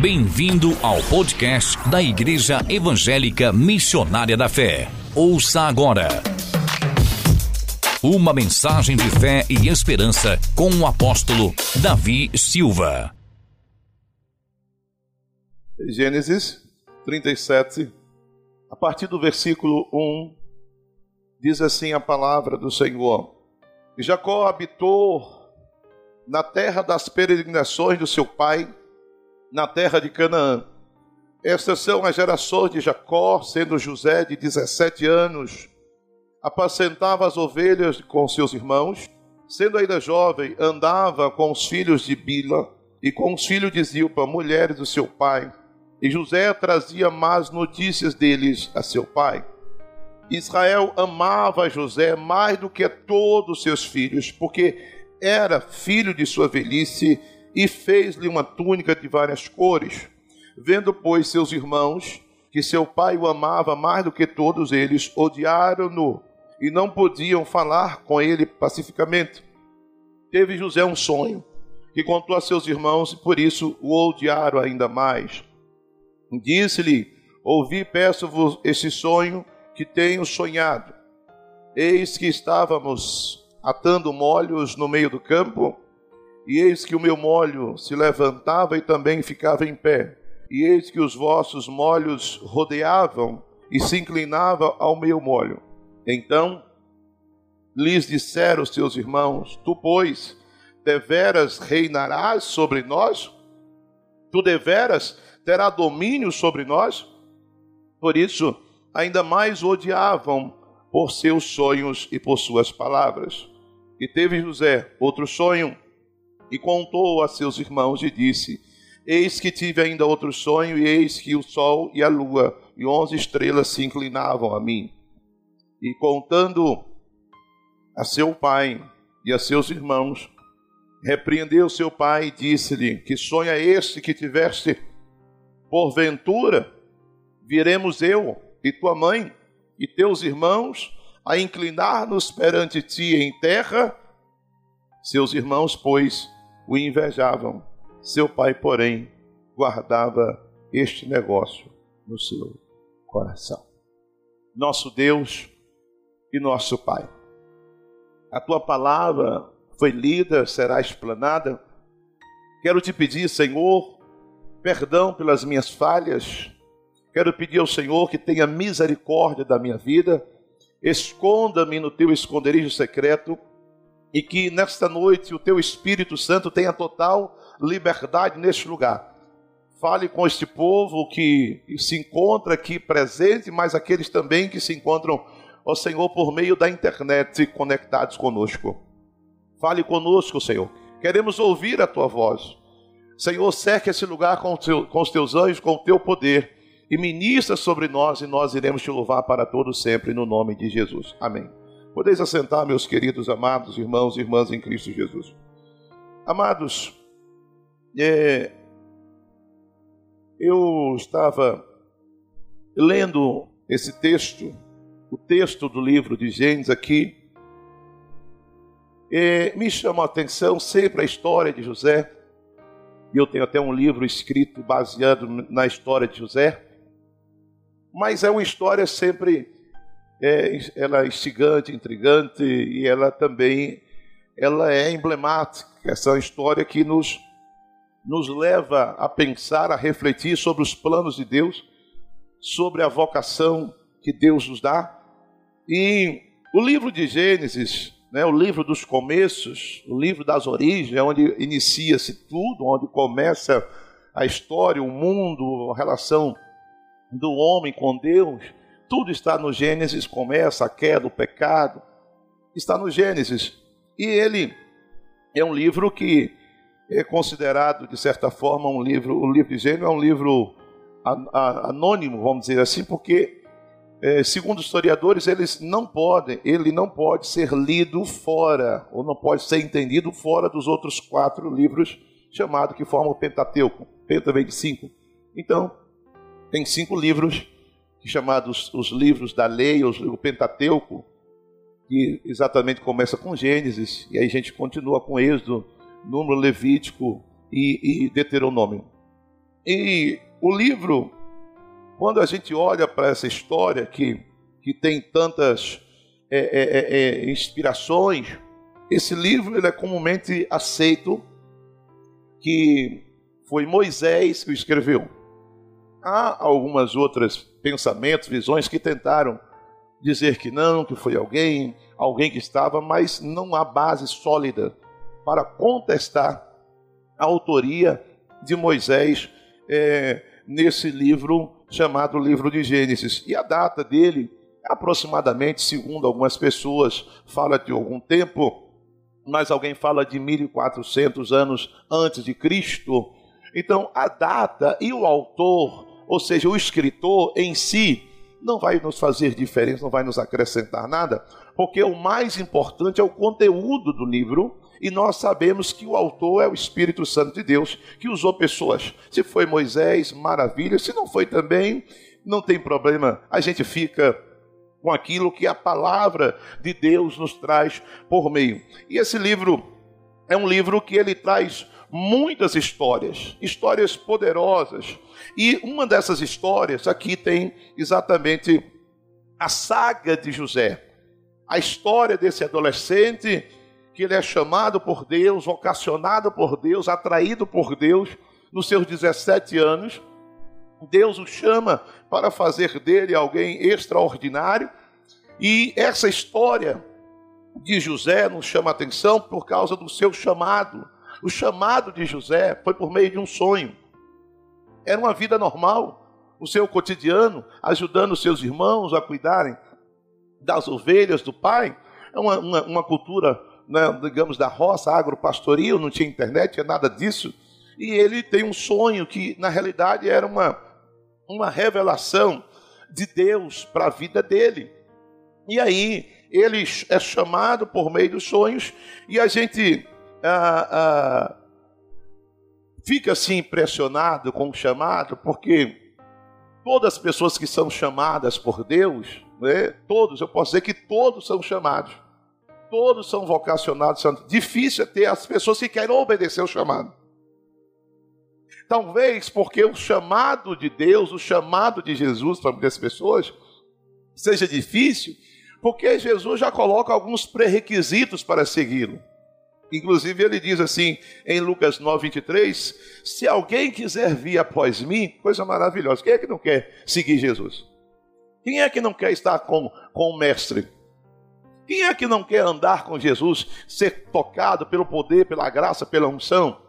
Bem-vindo ao podcast da Igreja Evangélica Missionária da Fé. Ouça agora. Uma mensagem de fé e esperança com o apóstolo Davi Silva. Gênesis 37, a partir do versículo 1, diz assim a palavra do Senhor: Jacó habitou na terra das peregrinações do seu pai na terra de Canaã. Estas são as gerações de Jacó, sendo José de 17 anos, apacentava as ovelhas com seus irmãos, sendo ainda jovem, andava com os filhos de Bila e com os filhos de Zilpa, mulheres do seu pai. E José trazia más notícias deles a seu pai. Israel amava José mais do que todos seus filhos, porque era filho de sua velhice e fez-lhe uma túnica de várias cores. Vendo, pois, seus irmãos que seu pai o amava mais do que todos eles, odiaram-no e não podiam falar com ele pacificamente. Teve José um sonho que contou a seus irmãos e por isso o odiaram ainda mais. Disse-lhe: Ouvi, peço-vos esse sonho que tenho sonhado. Eis que estávamos atando molhos no meio do campo e eis que o meu molho se levantava e também ficava em pé. E eis que os vossos molhos rodeavam e se inclinava ao meu molho. Então lhes disseram os teus irmãos: Tu, pois, deveras reinarás sobre nós? Tu deveras terá domínio sobre nós? Por isso, ainda mais odiavam por seus sonhos e por suas palavras. E teve José outro sonho e contou a seus irmãos e disse: Eis que tive ainda outro sonho, e eis que o sol e a lua e onze estrelas se inclinavam a mim. E contando a seu pai e a seus irmãos, repreendeu seu pai e disse-lhe: Que sonho é esse que tiveste? Porventura, viremos eu e tua mãe e teus irmãos a inclinar-nos perante ti em terra? Seus irmãos, pois, o invejavam. Seu pai, porém, guardava este negócio no seu coração. Nosso Deus e nosso Pai, a tua palavra foi lida, será explanada. Quero te pedir, Senhor, perdão pelas minhas falhas. Quero pedir ao Senhor que tenha misericórdia da minha vida. Esconda-me no teu esconderijo secreto e que nesta noite o teu Espírito Santo tenha total liberdade neste lugar. Fale com este povo que se encontra aqui presente, mas aqueles também que se encontram, ó Senhor, por meio da internet conectados conosco. Fale conosco, Senhor. Queremos ouvir a tua voz. Senhor, cerque esse lugar com, teu, com os teus anjos, com o teu poder, e ministra sobre nós, e nós iremos te louvar para todos sempre, no nome de Jesus. Amém. Podeis assentar, meus queridos, amados irmãos e irmãs em Cristo Jesus. Amados, é, eu estava lendo esse texto, o texto do livro de Gênesis aqui, me chamou a atenção sempre a história de José, e eu tenho até um livro escrito baseado na história de José, mas é uma história sempre é, ela é instigante, intrigante e ela também ela é emblemática. Essa é história que nos, nos leva a pensar, a refletir sobre os planos de Deus, sobre a vocação que Deus nos dá. E o livro de Gênesis, né, o livro dos começos, o livro das origens, é onde inicia-se tudo, onde começa a história, o mundo, a relação do homem com Deus tudo está no Gênesis, começa a queda, o pecado, está no Gênesis. E ele é um livro que é considerado, de certa forma, um livro, o livro de Gênesis é um livro anônimo, vamos dizer assim, porque, é, segundo os historiadores, eles não podem, ele não pode ser lido fora, ou não pode ser entendido fora dos outros quatro livros chamados que formam o Pentateuco. Penta vem de cinco. Então, tem cinco livros chamados os livros da lei, o Pentateuco, que exatamente começa com Gênesis, e aí a gente continua com Êxodo, Número Levítico e, e Deuteronômio. E o livro, quando a gente olha para essa história que, que tem tantas é, é, é, é, inspirações, esse livro ele é comumente aceito que foi Moisés que o escreveu. Há algumas outras pensamentos, visões que tentaram dizer que não, que foi alguém, alguém que estava, mas não há base sólida para contestar a autoria de Moisés é, nesse livro chamado Livro de Gênesis. E a data dele, aproximadamente, segundo algumas pessoas, fala de algum tempo, mas alguém fala de 1400 anos antes de Cristo. Então, a data e o autor, ou seja, o escritor em si, não vai nos fazer diferença, não vai nos acrescentar nada, porque o mais importante é o conteúdo do livro e nós sabemos que o autor é o Espírito Santo de Deus, que usou pessoas. Se foi Moisés, maravilha. Se não foi também, não tem problema. A gente fica com aquilo que a palavra de Deus nos traz por meio. E esse livro é um livro que ele traz muitas histórias, histórias poderosas. E uma dessas histórias aqui tem exatamente a saga de José. A história desse adolescente que ele é chamado por Deus, vocacionado por Deus, atraído por Deus nos seus 17 anos. Deus o chama para fazer dele alguém extraordinário. E essa história de José nos chama a atenção por causa do seu chamado. O chamado de José foi por meio de um sonho. Era uma vida normal, o seu cotidiano, ajudando seus irmãos a cuidarem das ovelhas do pai. É uma, uma, uma cultura né, digamos, da roça, agropastoril, não tinha internet, tinha nada disso. E ele tem um sonho que, na realidade, era uma, uma revelação de Deus para a vida dele. E aí, ele é chamado por meio dos sonhos, e a gente ah, ah, fica assim impressionado com o chamado, porque todas as pessoas que são chamadas por Deus, né, todos, eu posso dizer que todos são chamados Todos são vocacionados. Difícil é ter as pessoas que querem obedecer o chamado. Talvez porque o chamado de Deus, o chamado de Jesus para muitas pessoas, seja difícil, porque Jesus já coloca alguns pré-requisitos para segui-lo. Inclusive, ele diz assim em Lucas 9, 23: Se alguém quiser vir após mim, coisa maravilhosa, quem é que não quer seguir Jesus? Quem é que não quer estar com, com o Mestre? Quem é que não quer andar com Jesus, ser tocado pelo poder, pela graça, pela unção?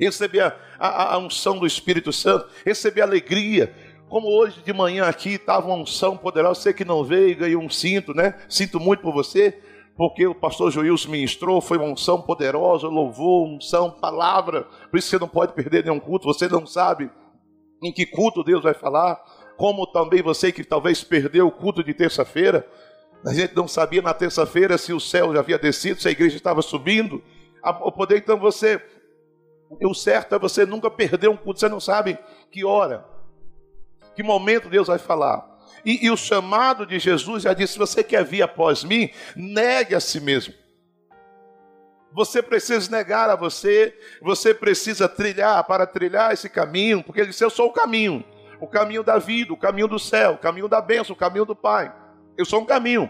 Receber a, a, a unção do Espírito Santo, receber alegria. Como hoje de manhã aqui estava uma unção poderosa, você que não veio, ganhou um cinto, né? Sinto muito por você, porque o pastor Joilson ministrou, foi uma unção poderosa, louvou, unção, palavra. Por isso você não pode perder nenhum culto, você não sabe em que culto Deus vai falar. Como também você que talvez perdeu o culto de terça-feira, a gente não sabia na terça-feira se o céu já havia descido, se a igreja estava subindo. O poder, então, você. O certo é você nunca perder um culto, você não sabe que hora, que momento Deus vai falar. E, e o chamado de Jesus já disse: se você quer vir após mim, negue a si mesmo. Você precisa negar a você, você precisa trilhar para trilhar esse caminho, porque ele disse: Eu sou o caminho, o caminho da vida, o caminho do céu, o caminho da bênção, o caminho do Pai. Eu sou um caminho.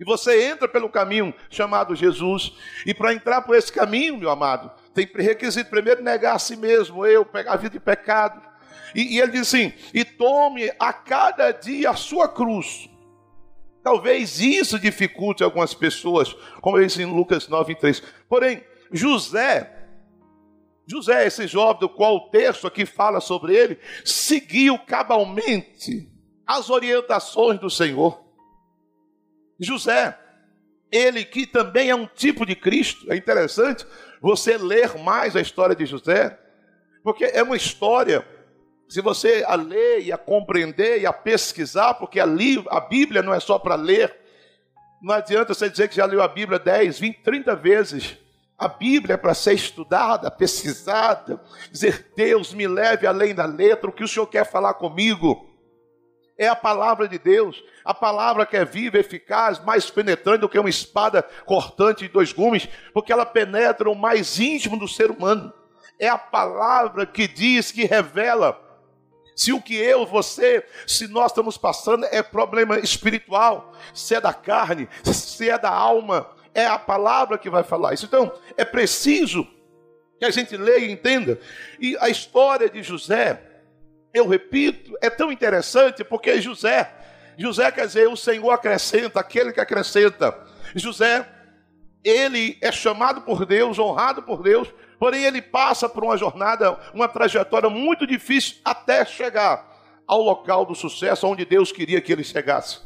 E você entra pelo caminho chamado Jesus. E para entrar por esse caminho, meu amado, tem requisito primeiro negar a si mesmo, eu, pegar a vida de pecado. E, e ele diz assim: e tome a cada dia a sua cruz. Talvez isso dificulte algumas pessoas, como diz em Lucas 9, 3. Porém, José, José, esse jovem do qual o texto aqui fala sobre ele, seguiu cabalmente as orientações do Senhor. José, ele que também é um tipo de Cristo. É interessante você ler mais a história de José, porque é uma história, se você a ler e a compreender e a pesquisar, porque ali a Bíblia não é só para ler, não adianta você dizer que já leu a Bíblia 10, 20, 30 vezes. A Bíblia é para ser estudada, pesquisada, dizer, Deus me leve além da letra, o que o Senhor quer falar comigo é a palavra de Deus, a palavra que é viva, eficaz, mais penetrante do que uma espada cortante de dois gumes, porque ela penetra o mais íntimo do ser humano. é a palavra que diz, que revela se o que eu, você, se nós estamos passando é problema espiritual, se é da carne, se é da alma, é a palavra que vai falar isso. Então, é preciso que a gente leia e entenda. E a história de José, eu repito, é tão interessante porque José, José quer dizer o Senhor acrescenta, aquele que acrescenta. José, ele é chamado por Deus, honrado por Deus, porém ele passa por uma jornada, uma trajetória muito difícil até chegar ao local do sucesso onde Deus queria que ele chegasse.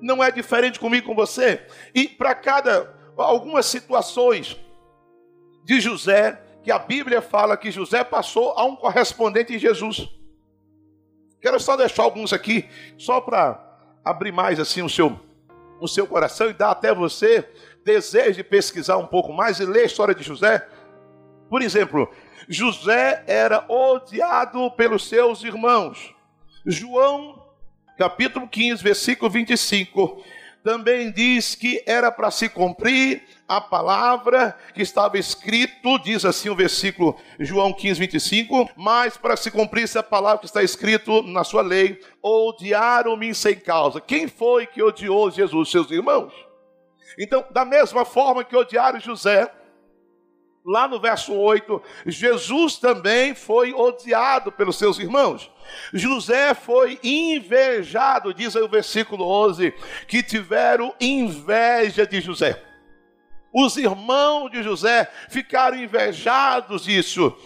Não é diferente comigo com você. E para cada algumas situações de José, que a Bíblia fala que José passou a um correspondente em Jesus. Quero só deixar alguns aqui, só para abrir mais assim o seu, o seu coração e dar até você desejo de pesquisar um pouco mais e ler a história de José. Por exemplo, José era odiado pelos seus irmãos. João, capítulo 15, versículo 25 também diz que era para se cumprir a palavra que estava escrito, diz assim o versículo João 15, 25, mas para se cumprisse a palavra que está escrito na sua lei, odiaram-me sem causa. Quem foi que odiou Jesus? Seus irmãos. Então, da mesma forma que odiaram José, lá no verso 8, Jesus também foi odiado pelos seus irmãos. José foi invejado, diz aí o versículo 11, que tiveram inveja de José. Os irmãos de José ficaram invejados disso.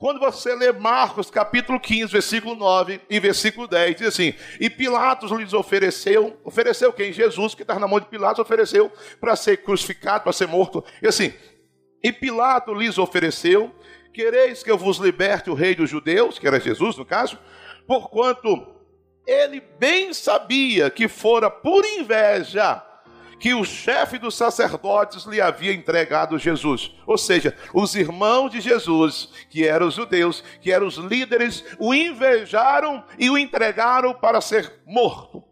Quando você lê Marcos capítulo 15, versículo 9 e versículo 10, diz assim: E Pilatos lhes ofereceu, ofereceu quem? Jesus, que estava na mão de Pilatos, ofereceu para ser crucificado, para ser morto. E assim, e Pilatos lhes ofereceu: Quereis que eu vos liberte o rei dos judeus, que era Jesus no caso? porquanto ele bem sabia que fora por inveja que o chefe dos sacerdotes lhe havia entregado Jesus. Ou seja, os irmãos de Jesus, que eram os judeus, que eram os líderes, o invejaram e o entregaram para ser morto.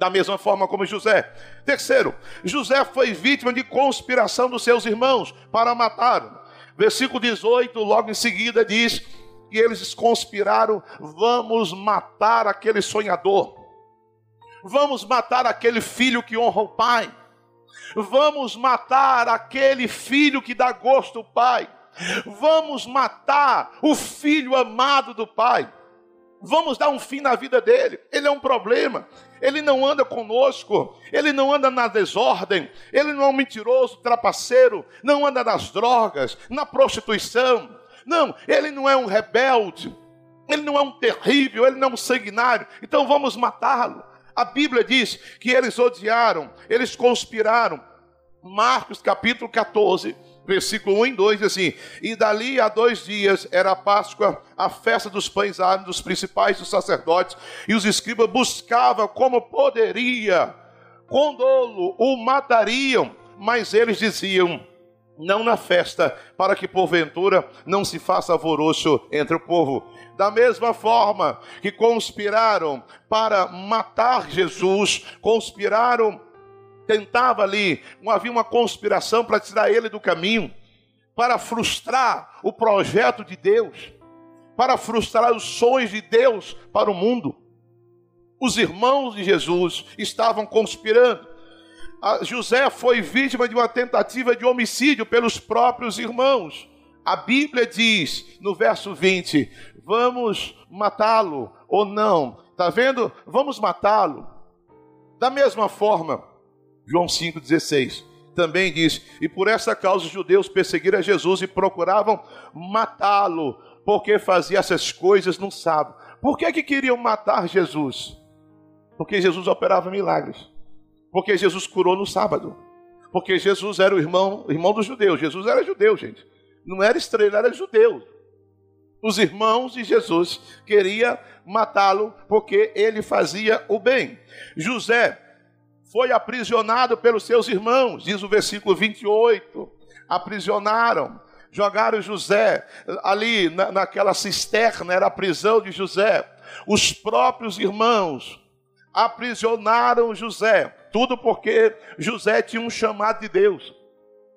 Da mesma forma como José. Terceiro, José foi vítima de conspiração dos seus irmãos para matá-lo. Versículo 18, logo em seguida, diz e eles conspiraram: vamos matar aquele sonhador, vamos matar aquele filho que honra o pai, vamos matar aquele filho que dá gosto ao pai, vamos matar o filho amado do pai. Vamos dar um fim na vida dele. Ele é um problema. Ele não anda conosco. Ele não anda na desordem. Ele não é um mentiroso, trapaceiro. Não anda nas drogas, na prostituição não, ele não é um rebelde, ele não é um terrível, ele não é um sanguinário, então vamos matá-lo. A Bíblia diz que eles odiaram, eles conspiraram. Marcos capítulo 14, versículo 1 e 2 diz assim: E dali a dois dias era a Páscoa, a festa dos pães árvores, dos principais dos sacerdotes, e os escribas buscavam como poderia, com dolo, o matariam, mas eles diziam: não na festa, para que porventura não se faça alvoroço entre o povo. Da mesma forma que conspiraram para matar Jesus, conspiraram, tentava ali, havia uma conspiração para tirar ele do caminho, para frustrar o projeto de Deus, para frustrar os sonhos de Deus para o mundo. Os irmãos de Jesus estavam conspirando José foi vítima de uma tentativa de homicídio pelos próprios irmãos. A Bíblia diz no verso 20: vamos matá-lo ou não. Está vendo? Vamos matá-lo. Da mesma forma, João 5,16 também diz: E por essa causa os judeus perseguiram Jesus e procuravam matá-lo, porque fazia essas coisas no sábado. Por que, que queriam matar Jesus? Porque Jesus operava milagres. Porque Jesus curou no sábado. Porque Jesus era o irmão, irmão dos judeus. Jesus era judeu, gente. Não era estranho, era judeu. Os irmãos de Jesus queriam matá-lo porque ele fazia o bem. José foi aprisionado pelos seus irmãos, diz o versículo 28. Aprisionaram, jogaram José ali na, naquela cisterna, era a prisão de José. Os próprios irmãos aprisionaram José. Tudo porque José tinha um chamado de Deus.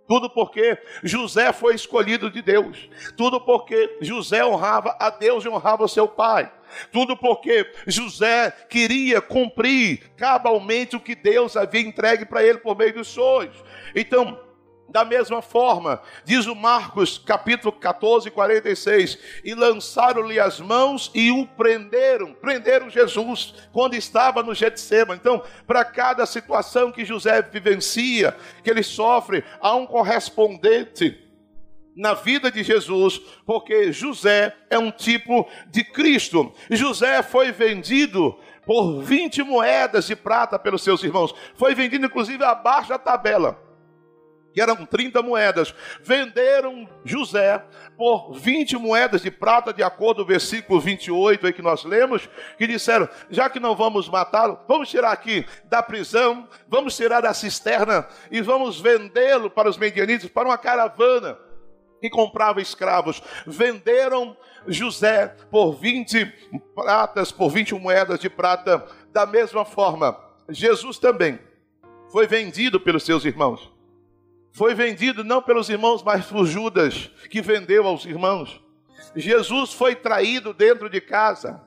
Tudo porque José foi escolhido de Deus. Tudo porque José honrava a Deus e honrava seu pai. Tudo porque José queria cumprir cabalmente o que Deus havia entregue para ele por meio dos sonhos. Então, da mesma forma, diz o Marcos, capítulo 14, 46, e lançaram-lhe as mãos e o prenderam, prenderam Jesus quando estava no Getsema. Então, para cada situação que José vivencia, que ele sofre, há um correspondente na vida de Jesus, porque José é um tipo de Cristo. José foi vendido por 20 moedas de prata pelos seus irmãos. Foi vendido, inclusive, abaixo da tabela que eram 30 moedas. Venderam José por 20 moedas de prata, de acordo com o versículo 28 aí que nós lemos, que disseram: já que não vamos matá-lo, vamos tirar aqui da prisão, vamos tirar da cisterna e vamos vendê-lo para os medianitas, para uma caravana que comprava escravos. Venderam José por 20 pratas, por 20 moedas de prata. Da mesma forma, Jesus também foi vendido pelos seus irmãos foi vendido não pelos irmãos, mas por Judas, que vendeu aos irmãos. Jesus foi traído dentro de casa.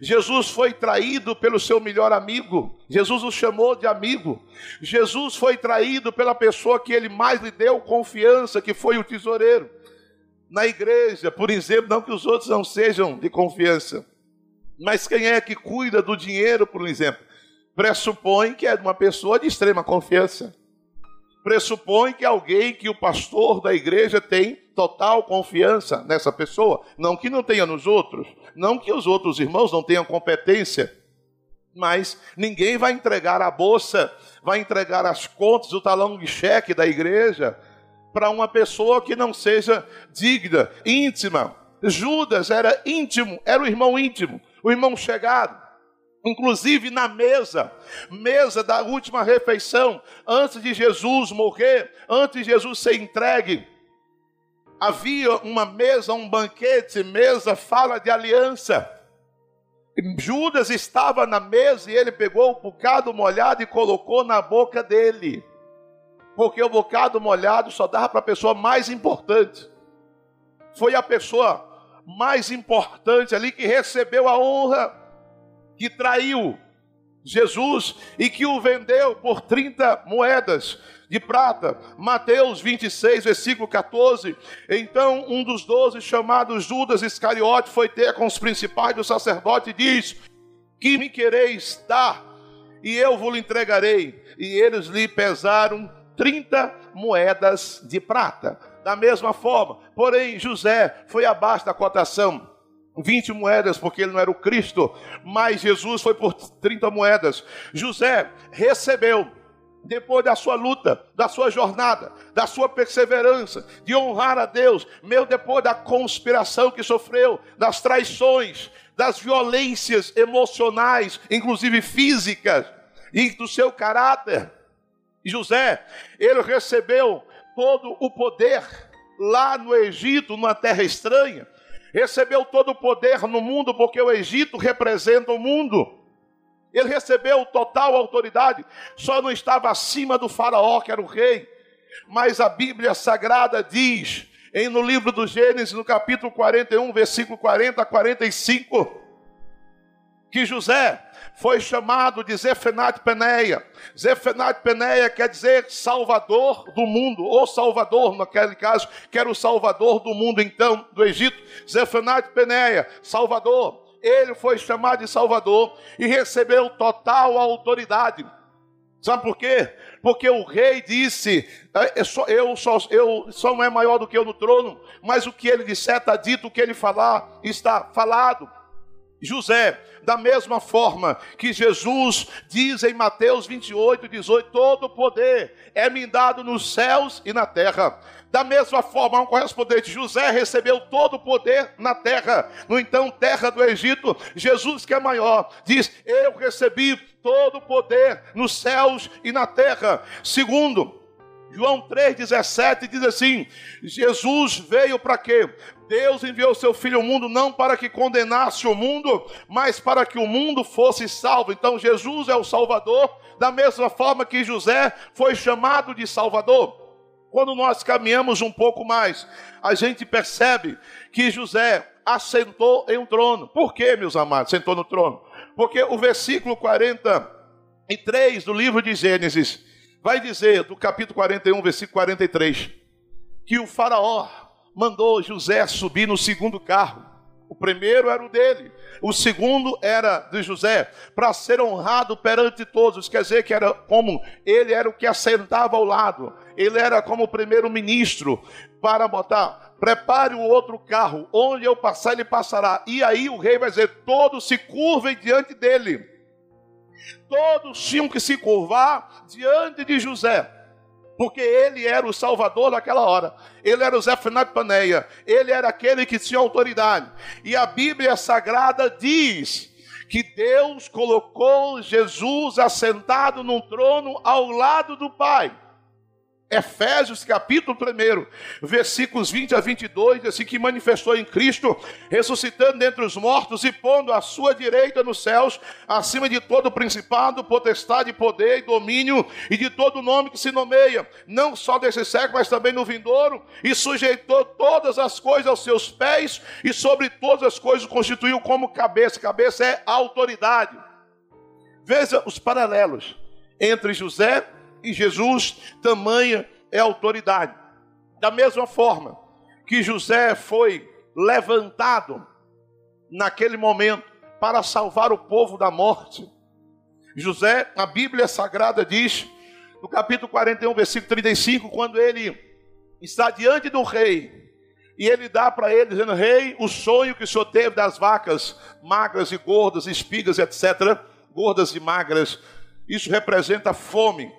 Jesus foi traído pelo seu melhor amigo. Jesus o chamou de amigo. Jesus foi traído pela pessoa que ele mais lhe deu confiança, que foi o tesoureiro. Na igreja, por exemplo, não que os outros não sejam de confiança, mas quem é que cuida do dinheiro, por exemplo, pressupõe que é uma pessoa de extrema confiança. Pressupõe que alguém que o pastor da igreja tem total confiança nessa pessoa, não que não tenha nos outros, não que os outros irmãos não tenham competência, mas ninguém vai entregar a bolsa, vai entregar as contas, o talão de cheque da igreja para uma pessoa que não seja digna, íntima. Judas era íntimo, era o irmão íntimo, o irmão chegado inclusive na mesa, mesa da última refeição, antes de Jesus morrer, antes de Jesus ser entregue, havia uma mesa, um banquete, mesa fala de aliança. Judas estava na mesa e ele pegou o bocado molhado e colocou na boca dele. Porque o bocado molhado só dava para a pessoa mais importante. Foi a pessoa mais importante ali que recebeu a honra que traiu Jesus e que o vendeu por 30 moedas de prata. Mateus 26, versículo 14. Então, um dos doze, chamado Judas Iscariote, foi ter com os principais do sacerdote e diz: Que me quereis dar? E eu vos entregarei. E eles lhe pesaram 30 moedas de prata. Da mesma forma, porém, José foi abaixo da cotação 20 moedas, porque ele não era o Cristo, mas Jesus foi por 30 moedas. José recebeu, depois da sua luta, da sua jornada, da sua perseverança, de honrar a Deus, meu depois da conspiração que sofreu, das traições, das violências emocionais, inclusive físicas, e do seu caráter. José, ele recebeu todo o poder lá no Egito, numa terra estranha recebeu todo o poder no mundo, porque o Egito representa o mundo. Ele recebeu total autoridade, só não estava acima do faraó, que era o rei. Mas a Bíblia Sagrada diz, em, no livro do Gênesis, no capítulo 41, versículo 40 a 45, que José foi chamado de Zefenat Peneia. Zefenat Peneia quer dizer salvador do mundo, ou salvador, naquele caso, que era o salvador do mundo então, do Egito. Zefenat Peneia, salvador. Ele foi chamado de salvador e recebeu total autoridade. Sabe por quê? Porque o rei disse: é, eu só, eu só não é maior do que eu no trono, mas o que ele disser está dito, o que ele falar está falado. José, da mesma forma que Jesus diz em Mateus 28, 18: Todo poder é me dado nos céus e na terra. Da mesma forma, um correspondente, José recebeu todo o poder na terra. No então, terra do Egito, Jesus, que é maior, diz: Eu recebi todo o poder nos céus e na terra. Segundo, João 3,17 diz assim: Jesus veio para quê? Deus enviou seu Filho ao mundo não para que condenasse o mundo, mas para que o mundo fosse salvo. Então Jesus é o Salvador, da mesma forma que José foi chamado de Salvador. Quando nós caminhamos um pouco mais, a gente percebe que José assentou em um trono. Por que, meus amados, sentou no trono? Porque o versículo 43 do livro de Gênesis vai dizer, do capítulo 41, versículo 43, que o faraó mandou José subir no segundo carro. O primeiro era o dele, o segundo era de José, para ser honrado perante todos. Quer dizer que era como ele era o que assentava ao lado, ele era como o primeiro-ministro para botar. Prepare o outro carro, onde eu passar, ele passará. E aí o rei vai dizer: todos se curvem diante dele. Todos tinham que se curvar diante de José porque ele era o salvador naquela hora. Ele era o Zefanat Paneia, ele era aquele que tinha autoridade. E a Bíblia Sagrada diz que Deus colocou Jesus assentado num trono ao lado do Pai. Efésios capítulo 1, versículos 20 a 22, assim que manifestou em Cristo, ressuscitando dentre os mortos e pondo a sua direita nos céus, acima de todo principado, potestade, poder e domínio, e de todo nome que se nomeia, não só desse século, mas também no vindouro, e sujeitou todas as coisas aos seus pés, e sobre todas as coisas constituiu como cabeça. Cabeça é autoridade. Veja os paralelos entre José Jesus, tamanha é a autoridade. Da mesma forma que José foi levantado naquele momento para salvar o povo da morte. José, a Bíblia Sagrada diz, no capítulo 41, versículo 35, quando ele está diante do rei, e ele dá para ele, dizendo: Rei, o sonho que o senhor teve das vacas magras e gordas, espigas, etc., gordas e magras, isso representa fome.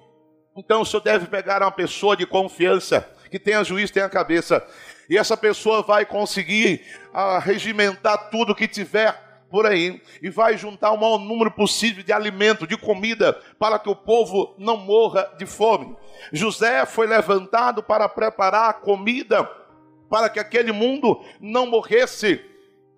Então o senhor deve pegar uma pessoa de confiança, que tenha juízo, tenha cabeça, e essa pessoa vai conseguir ah, regimentar tudo que tiver por aí e vai juntar o maior número possível de alimento, de comida, para que o povo não morra de fome. José foi levantado para preparar a comida para que aquele mundo não morresse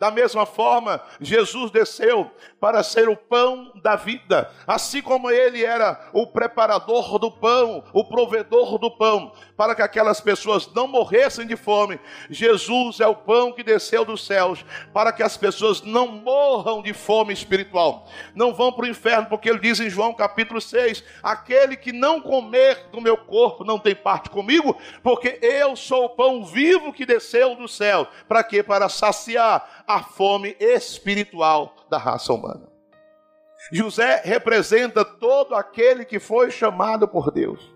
da mesma forma, Jesus desceu para ser o pão da vida, assim como ele era o preparador do pão, o provedor do pão, para que aquelas pessoas não morressem de fome. Jesus é o pão que desceu dos céus, para que as pessoas não morram de fome espiritual, não vão para o inferno, porque ele diz em João capítulo 6: aquele que não comer do meu corpo não tem parte comigo, porque eu sou o pão vivo que desceu do céu. Para quê? Para saciar a fome espiritual da raça humana. José representa todo aquele que foi chamado por Deus.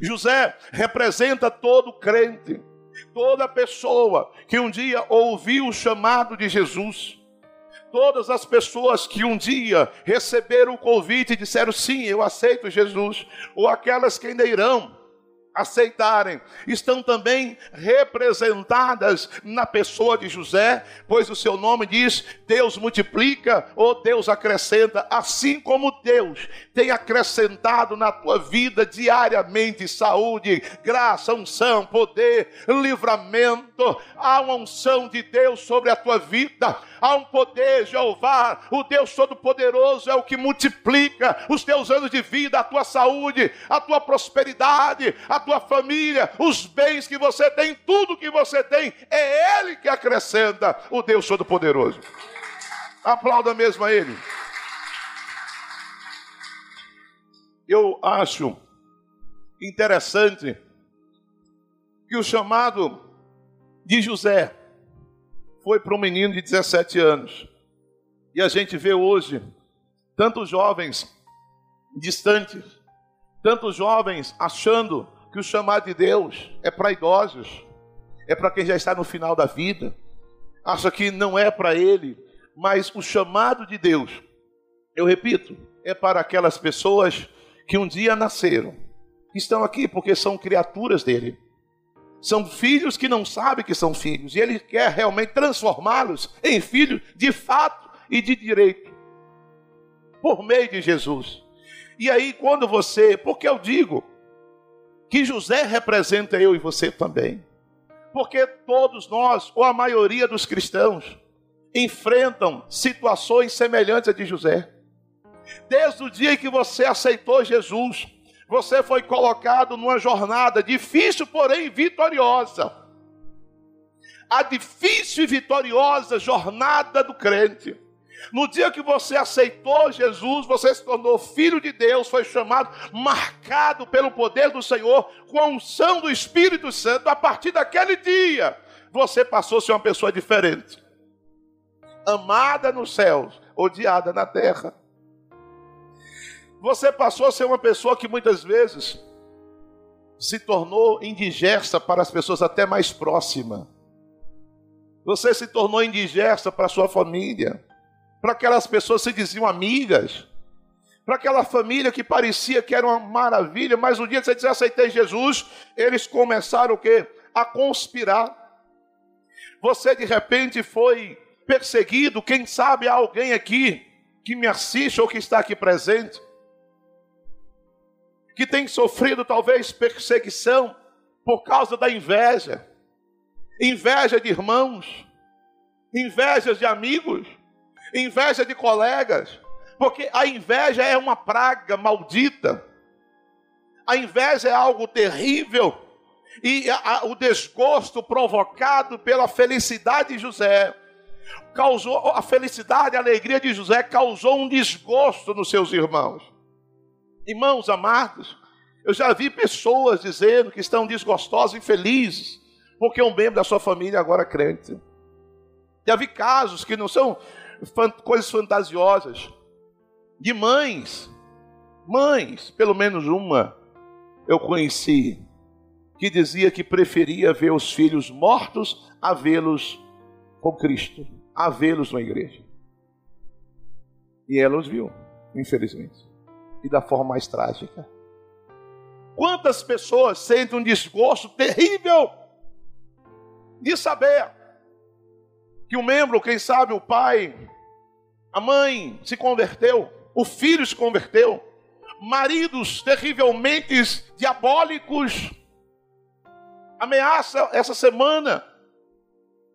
José representa todo crente, toda pessoa que um dia ouviu o chamado de Jesus. Todas as pessoas que um dia receberam o convite e disseram sim, eu aceito Jesus, ou aquelas que ainda irão aceitarem, estão também representadas na pessoa de José, pois o seu nome diz: Deus multiplica ou Deus acrescenta, assim como Deus tem acrescentado na tua vida diariamente saúde, graça, unção, poder, livramento. Há uma unção de Deus sobre a tua vida, há um poder, Jeová, o Deus Todo-Poderoso é o que multiplica os teus anos de vida, a tua saúde, a tua prosperidade, a tua família, os bens que você tem, tudo que você tem, é Ele que acrescenta o Deus Todo-Poderoso. Aplauda mesmo a Ele. Eu acho interessante que o chamado de José foi para um menino de 17 anos. E a gente vê hoje tantos jovens distantes, tantos jovens achando que o chamado de Deus é para idosos, é para quem já está no final da vida, acha que não é para ele, mas o chamado de Deus, eu repito, é para aquelas pessoas que um dia nasceram, que estão aqui porque são criaturas dele. São filhos que não sabem que são filhos, e ele quer realmente transformá-los em filhos de fato e de direito, por meio de Jesus. E aí, quando você, porque eu digo, que José representa eu e você também. Porque todos nós, ou a maioria dos cristãos, enfrentam situações semelhantes a de José. Desde o dia que você aceitou Jesus, Você foi colocado numa jornada difícil, porém vitoriosa. A difícil e vitoriosa jornada do crente. No dia que você aceitou Jesus, você se tornou filho de Deus, foi chamado, marcado pelo poder do Senhor, com a unção do Espírito Santo. A partir daquele dia, você passou a ser uma pessoa diferente. Amada nos céus, odiada na terra. Você passou a ser uma pessoa que muitas vezes se tornou indigesta para as pessoas até mais próximas. Você se tornou indigesta para a sua família para aquelas pessoas que se diziam amigas, para aquela família que parecia que era uma maravilha, mas no dia que você disse aceitei Jesus, eles começaram o quê? A conspirar. Você de repente foi perseguido, quem sabe há alguém aqui que me assiste ou que está aqui presente, que tem sofrido talvez perseguição por causa da inveja, inveja de irmãos, inveja de amigos, inveja de colegas, porque a inveja é uma praga maldita. A inveja é algo terrível. E a, a, o desgosto provocado pela felicidade de José causou a felicidade, a alegria de José causou um desgosto nos seus irmãos. Irmãos amados, eu já vi pessoas dizendo que estão desgostosas e felizes porque um membro da sua família agora é crente. Já vi casos que não são coisas fantasiosas, de mães, mães, pelo menos uma, eu conheci, que dizia que preferia ver os filhos mortos a vê-los com Cristo, a vê-los na igreja. E ela os viu, infelizmente, e da forma mais trágica. Quantas pessoas sentem um desgosto terrível de saber que o membro, quem sabe o pai, a mãe se converteu, o filho se converteu, maridos terrivelmente diabólicos. Ameaça essa semana.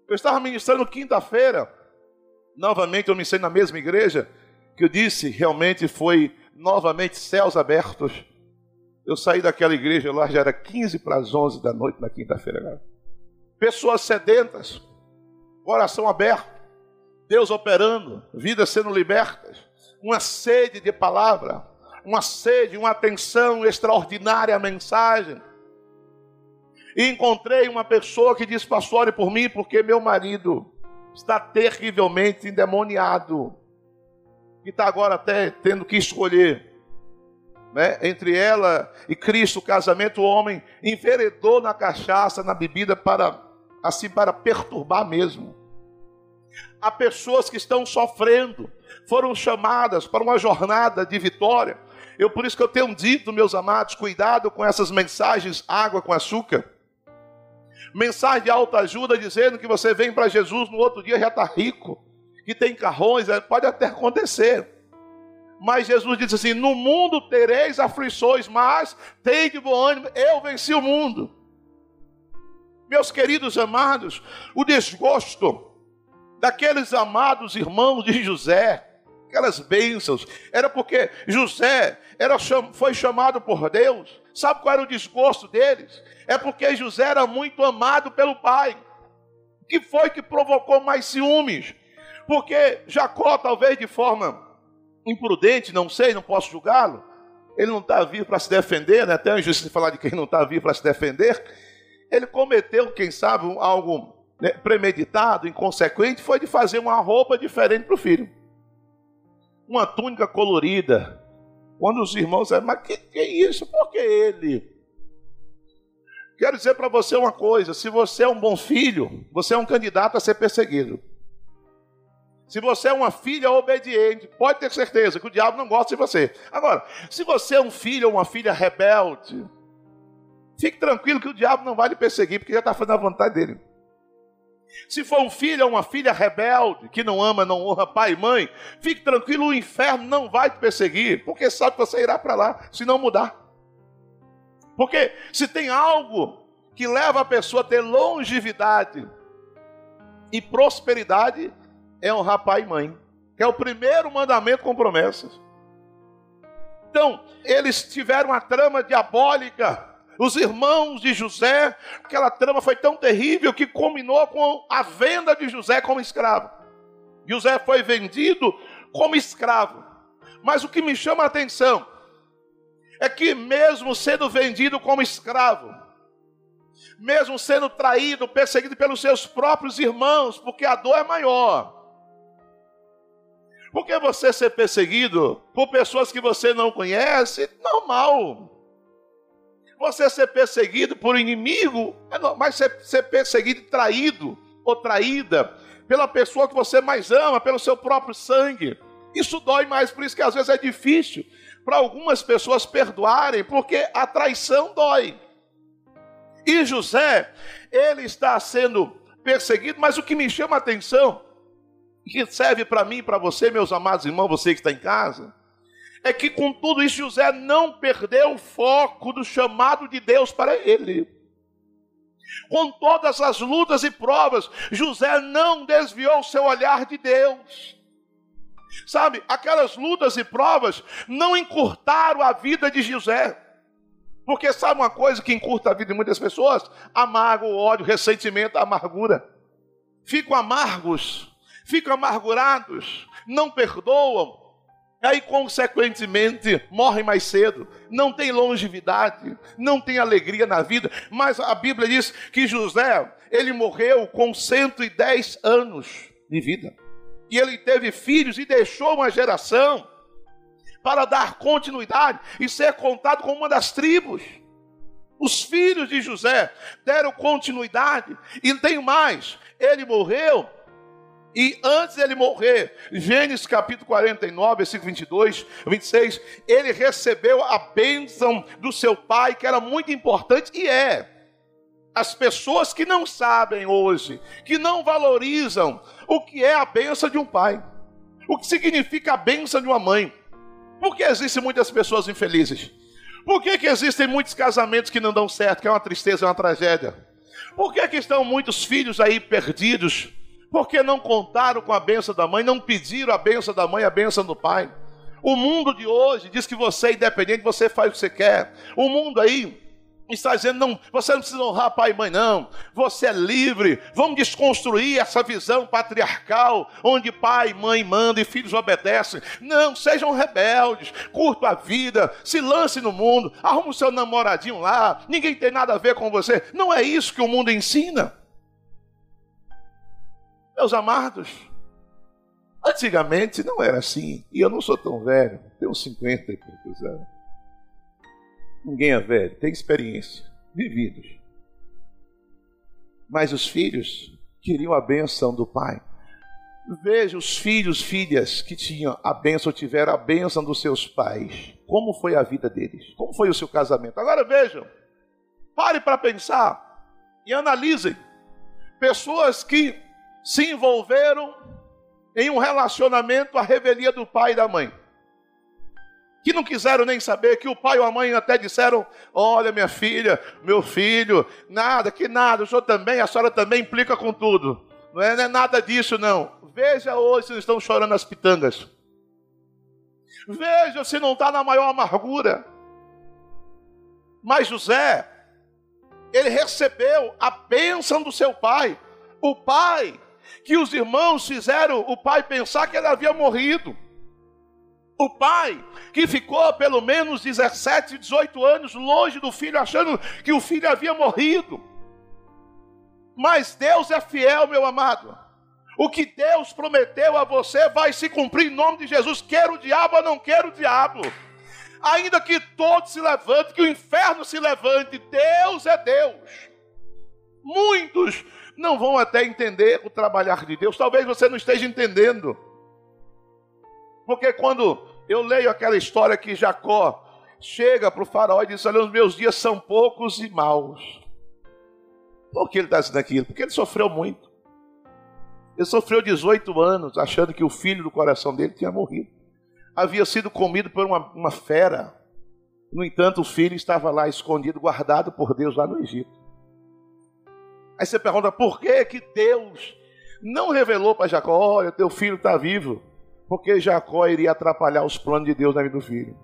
Eu estava ministrando quinta-feira, novamente eu sei na mesma igreja, que eu disse realmente foi novamente céus abertos. Eu saí daquela igreja lá, já era 15 para as 11 da noite na quinta-feira. Pessoas sedentas, coração aberto, Deus operando, vidas sendo libertas, uma sede de palavra, uma sede, uma atenção extraordinária à mensagem. E encontrei uma pessoa que disse: Pastor, ore por mim, porque meu marido está terrivelmente endemoniado. E está agora até tendo que escolher. Né? Entre ela e Cristo, o casamento, o homem enveredou na cachaça, na bebida, para assim para perturbar mesmo. Há pessoas que estão sofrendo, foram chamadas para uma jornada de vitória. Eu por isso que eu tenho dito, meus amados, cuidado com essas mensagens água com açúcar. Mensagem de alta ajuda dizendo que você vem para Jesus no outro dia já está rico, que tem carrões, é, pode até acontecer. Mas Jesus disse assim: No mundo tereis aflições, mas tem de bom ânimo, eu venci o mundo. Meus queridos amados, o desgosto daqueles amados irmãos de José, aquelas bênçãos, era porque José era, foi chamado por Deus. Sabe qual era o desgosto deles? É porque José era muito amado pelo pai. O que foi que provocou mais ciúmes? Porque Jacó, talvez de forma imprudente, não sei, não posso julgá-lo, ele não está vivo para se defender, né? até a injustiça falar de quem não está vivo para se defender ele cometeu, quem sabe, algo né, premeditado, inconsequente, foi de fazer uma roupa diferente para o filho. Uma túnica colorida. Quando os irmãos disseram, mas que, que é isso? Por que ele? Quero dizer para você uma coisa: se você é um bom filho, você é um candidato a ser perseguido. Se você é uma filha obediente, pode ter certeza que o diabo não gosta de você. Agora, se você é um filho ou uma filha rebelde, Fique tranquilo que o diabo não vai lhe perseguir, porque já está fazendo a vontade dele. Se for um filho ou uma filha rebelde, que não ama, não honra pai e mãe, fique tranquilo, o inferno não vai te perseguir, porque sabe que você irá para lá, se não mudar. Porque se tem algo que leva a pessoa a ter longevidade e prosperidade, é honrar pai e mãe, que é o primeiro mandamento com promessas. Então, eles tiveram uma trama diabólica. Os irmãos de José, aquela trama foi tão terrível que combinou com a venda de José como escravo. José foi vendido como escravo. Mas o que me chama a atenção é que, mesmo sendo vendido como escravo, mesmo sendo traído, perseguido pelos seus próprios irmãos, porque a dor é maior. Porque você ser perseguido por pessoas que você não conhece, normal. Você ser perseguido por inimigo, é mas ser, perseguido e traído ou traída pela pessoa que você mais ama, pelo seu próprio sangue. Isso dói mais, por isso que às vezes é difícil para algumas pessoas perdoarem, porque a traição dói. E José, ele está sendo perseguido, mas o que me chama a atenção, que serve para mim para você, meus amados irmãos, você que está em casa, é que com tudo isso José não perdeu o foco do chamado de Deus para ele. Com todas as lutas e provas, José não desviou seu olhar de Deus. Sabe, aquelas lutas e provas não encurtaram a vida de José. Porque sabe uma coisa que encurta a vida de muitas pessoas? Amargo, ódio, ressentimento, amargura. Ficam amargos, ficam amargurados, não perdoam, aí consequentemente morrem mais cedo, não tem longevidade, não tem alegria na vida, mas a Bíblia diz que José, ele morreu com 110 anos de vida. E ele teve filhos e deixou uma geração para dar continuidade e ser contado como uma das tribos. Os filhos de José deram continuidade, e tem mais: ele morreu, e antes de ele morrer, Gênesis capítulo 49, versículo 22, 26, ele recebeu a bênção do seu pai, que era muito importante, e é. As pessoas que não sabem hoje, que não valorizam o que é a bênção de um pai, o que significa a bênção de uma mãe. Por que existem muitas pessoas infelizes? Por que, que existem muitos casamentos que não dão certo, que é uma tristeza, é uma tragédia? Por que, que estão muitos filhos aí perdidos? Porque não contaram com a benção da mãe, não pediram a benção da mãe, a benção do pai. O mundo de hoje diz que você é independente, você faz o que você quer. O mundo aí está dizendo: não, você não precisa honrar pai e mãe, não. Você é livre. Vamos desconstruir essa visão patriarcal, onde pai e mãe mandam e filhos obedecem. Não, sejam rebeldes, curtam a vida, se lance no mundo, arrume o seu namoradinho lá, ninguém tem nada a ver com você. Não é isso que o mundo ensina. Meus amados, antigamente não era assim, e eu não sou tão velho, tenho 50 e poucos anos. Ninguém é velho, tem experiência, vividos. Mas os filhos queriam a benção do pai. Veja os filhos, filhas que tinham a benção, tiveram a benção dos seus pais. Como foi a vida deles? Como foi o seu casamento? Agora vejam, pare para pensar e analisem. Pessoas que se envolveram em um relacionamento à revelia do pai e da mãe que não quiseram nem saber, que o pai ou a mãe até disseram: Olha, minha filha, meu filho, nada, que nada, o senhor também, a senhora também implica com tudo. Não é, não é nada disso, não. Veja hoje se não estão chorando as pitangas. Veja se não está na maior amargura. Mas José, ele recebeu a bênção do seu pai. O pai, que os irmãos fizeram o pai pensar que ele havia morrido. O pai, que ficou pelo menos 17, 18 anos longe do filho, achando que o filho havia morrido. Mas Deus é fiel, meu amado. O que Deus prometeu a você vai se cumprir em nome de Jesus. Quer o diabo ou não quer o diabo. Ainda que todo se levante, que o inferno se levante, Deus é Deus. Muitos não vão até entender o trabalhar de Deus. Talvez você não esteja entendendo. Porque quando eu leio aquela história que Jacó chega para o faraó e diz: Olha, os meus dias são poucos e maus. Por que ele está dizendo aquilo? Porque ele sofreu muito. Ele sofreu 18 anos achando que o filho do coração dele tinha morrido. Havia sido comido por uma, uma fera. No entanto, o filho estava lá escondido, guardado por Deus lá no Egito. Aí você pergunta, por que, que Deus não revelou para Jacó: Olha, teu filho está vivo? porque Jacó iria atrapalhar os planos de Deus na vida do filho.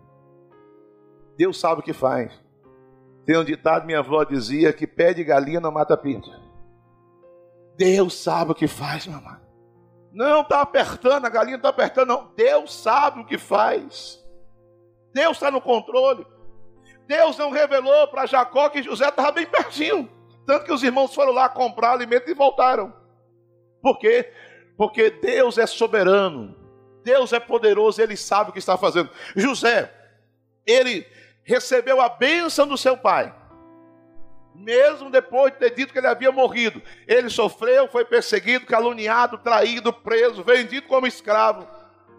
Deus sabe o que faz. Tem um ditado, minha avó dizia, que pede galinha não mata pinto. Deus sabe o que faz, mamãe. Não está apertando, a galinha está apertando, não. Deus sabe o que faz. Deus está no controle. Deus não revelou para Jacó que José estava bem pertinho. Tanto que os irmãos foram lá comprar alimento e voltaram. Por quê? Porque Deus é soberano. Deus é poderoso, ele sabe o que está fazendo. José, ele recebeu a bênção do seu pai. Mesmo depois de ter dito que ele havia morrido, ele sofreu, foi perseguido, caluniado, traído, preso, vendido como escravo.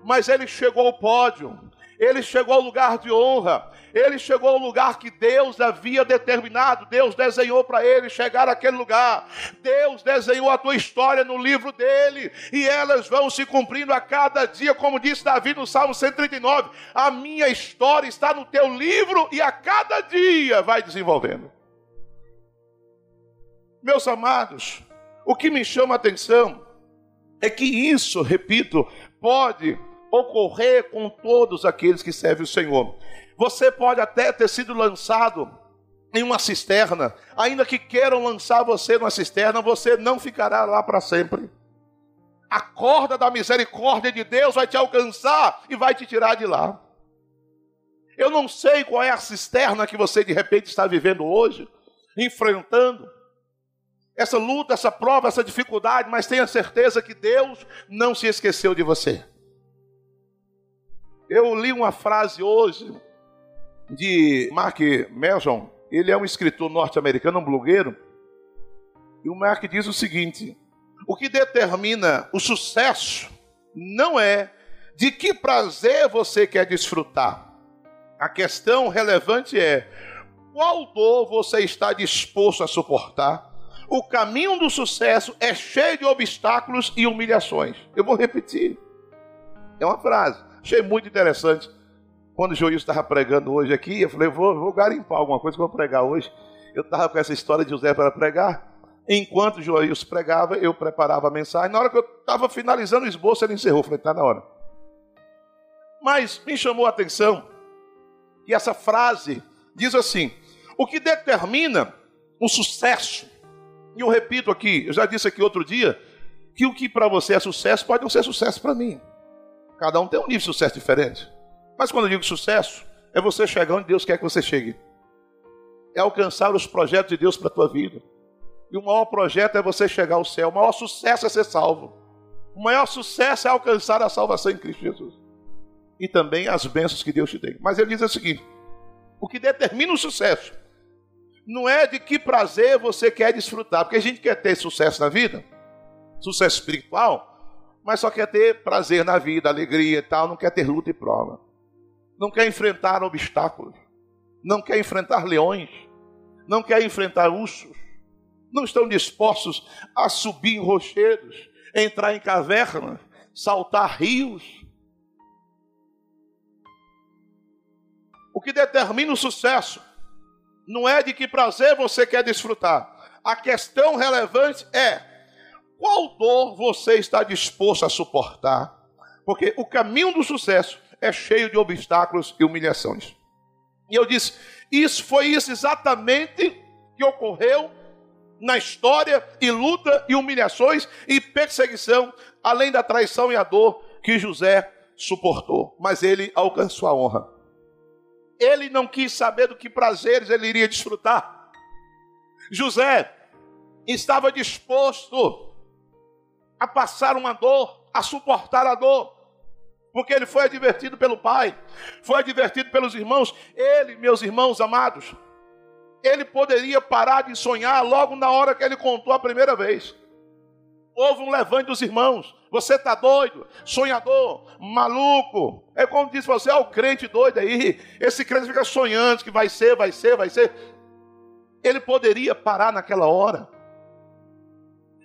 Mas ele chegou ao pódio, ele chegou ao lugar de honra, ele chegou ao lugar que Deus havia determinado, Deus desenhou para ele chegar àquele lugar. Deus desenhou a tua história no livro dele, e elas vão se cumprindo a cada dia, como disse Davi no Salmo 139. A minha história está no teu livro e a cada dia vai desenvolvendo. Meus amados, o que me chama a atenção é que isso, repito, pode ocorrer com todos aqueles que servem o Senhor. Você pode até ter sido lançado em uma cisterna, ainda que queiram lançar você numa cisterna, você não ficará lá para sempre. A corda da misericórdia de Deus vai te alcançar e vai te tirar de lá. Eu não sei qual é a cisterna que você de repente está vivendo hoje, enfrentando essa luta, essa prova, essa dificuldade, mas tenha certeza que Deus não se esqueceu de você. Eu li uma frase hoje de Mark Melson, ele é um escritor norte-americano, um blogueiro, e o Mark diz o seguinte: o que determina o sucesso não é de que prazer você quer desfrutar. A questão relevante é qual dor você está disposto a suportar. O caminho do sucesso é cheio de obstáculos e humilhações. Eu vou repetir. É uma frase. Achei muito interessante. Quando o Joilson estava pregando hoje aqui, eu falei, vou, vou garimpar alguma coisa que eu vou pregar hoje. Eu estava com essa história de José para pregar. Enquanto o Joilson pregava, eu preparava a mensagem. Na hora que eu estava finalizando o esboço, ele encerrou. Eu falei, está na hora. Mas me chamou a atenção que essa frase diz assim: o que determina o sucesso, e eu repito aqui, eu já disse aqui outro dia, que o que para você é sucesso pode não ser sucesso para mim. Cada um tem um nível de sucesso diferente. Mas quando eu digo sucesso, é você chegar onde Deus quer que você chegue. É alcançar os projetos de Deus para a tua vida. E o maior projeto é você chegar ao céu. O maior sucesso é ser salvo. O maior sucesso é alcançar a salvação em Cristo Jesus. E também as bênçãos que Deus te tem. Mas ele diz o seguinte: o que determina o sucesso não é de que prazer você quer desfrutar, porque a gente quer ter sucesso na vida, sucesso espiritual, mas só quer ter prazer na vida, alegria e tal, não quer ter luta e prova não quer enfrentar obstáculos, não quer enfrentar leões, não quer enfrentar ursos, não estão dispostos a subir em rochedos, entrar em cavernas, saltar rios. O que determina o sucesso não é de que prazer você quer desfrutar. A questão relevante é qual dor você está disposto a suportar. Porque o caminho do sucesso é cheio de obstáculos e humilhações. E eu disse: isso foi isso exatamente que ocorreu na história, e luta, e humilhações, e perseguição, além da traição e a dor que José suportou. Mas ele alcançou a honra. Ele não quis saber do que prazeres ele iria desfrutar. José estava disposto a passar uma dor, a suportar a dor porque ele foi advertido pelo pai, foi advertido pelos irmãos. Ele, meus irmãos amados, ele poderia parar de sonhar logo na hora que ele contou a primeira vez. Houve um levante dos irmãos. Você está doido, sonhador, maluco. É como disse você, é o crente doido aí. Esse crente fica sonhando que vai ser, vai ser, vai ser. Ele poderia parar naquela hora.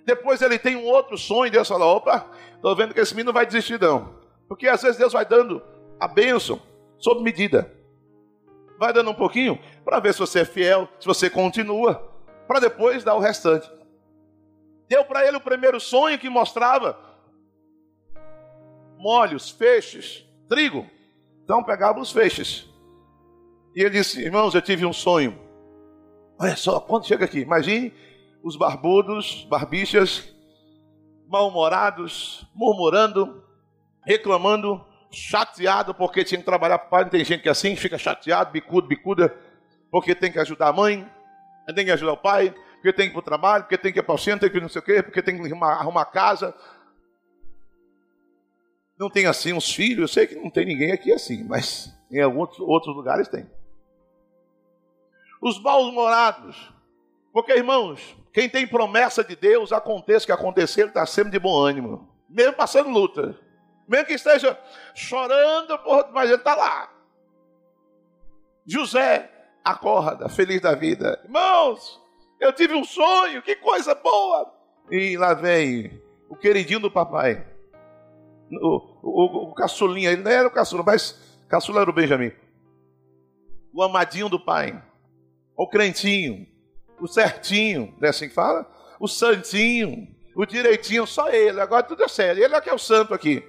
Depois ele tem um outro sonho. Deus fala: opa, estou vendo que esse menino vai desistir, não. Porque às vezes Deus vai dando a bênção sob medida. Vai dando um pouquinho para ver se você é fiel, se você continua, para depois dar o restante. Deu para ele o primeiro sonho que mostrava molhos, feixes, trigo. Então pegava os feixes. E ele disse: Irmãos, eu tive um sonho. Olha só, quando chega aqui, imagine os barbudos, barbichas, mal-humorados, murmurando, reclamando, chateado porque tinha que trabalhar para o pai. Não tem gente que é assim, fica chateado, bicudo, bicuda, porque tem que ajudar a mãe, tem que ajudar o pai, porque tem que ir para o trabalho, porque tem que ir para o centro, tem que ir não sei o quê, porque tem que arrumar, arrumar casa. Não tem assim uns filhos, eu sei que não tem ninguém aqui assim, mas em alguns outros lugares tem. Os mal-humorados, porque irmãos, quem tem promessa de Deus, aconteça o que acontecer, está sempre de bom ânimo, mesmo passando luta, mesmo que esteja chorando, mas ele está lá. José acorda, feliz da vida. Irmãos, eu tive um sonho, que coisa boa. E lá vem o queridinho do papai. O, o, o caçulinha, ele não era o caçula, mas caçula era o Benjamin. O amadinho do pai. O crentinho. O certinho, não é assim que fala? O santinho. O direitinho, só ele. Agora tudo é sério. Ele é que é o santo aqui.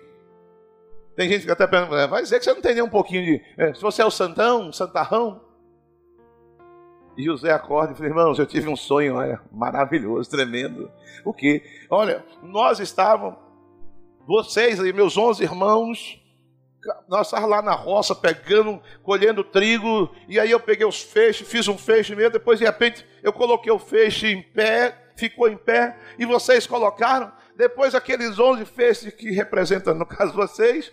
Tem gente que até pergunta, vai dizer que você não tem nem um pouquinho de. É, se você é o santão, santarrão. E José acorda e fala, irmãos, eu tive um sonho olha, maravilhoso, tremendo. O quê? Olha, nós estávamos, vocês e meus onze irmãos, nós estávamos lá na roça pegando, colhendo trigo, e aí eu peguei os feixes, fiz um feixe mesmo, depois de repente eu coloquei o feixe em pé, ficou em pé, e vocês colocaram, depois aqueles onze feixes que representam, no caso vocês,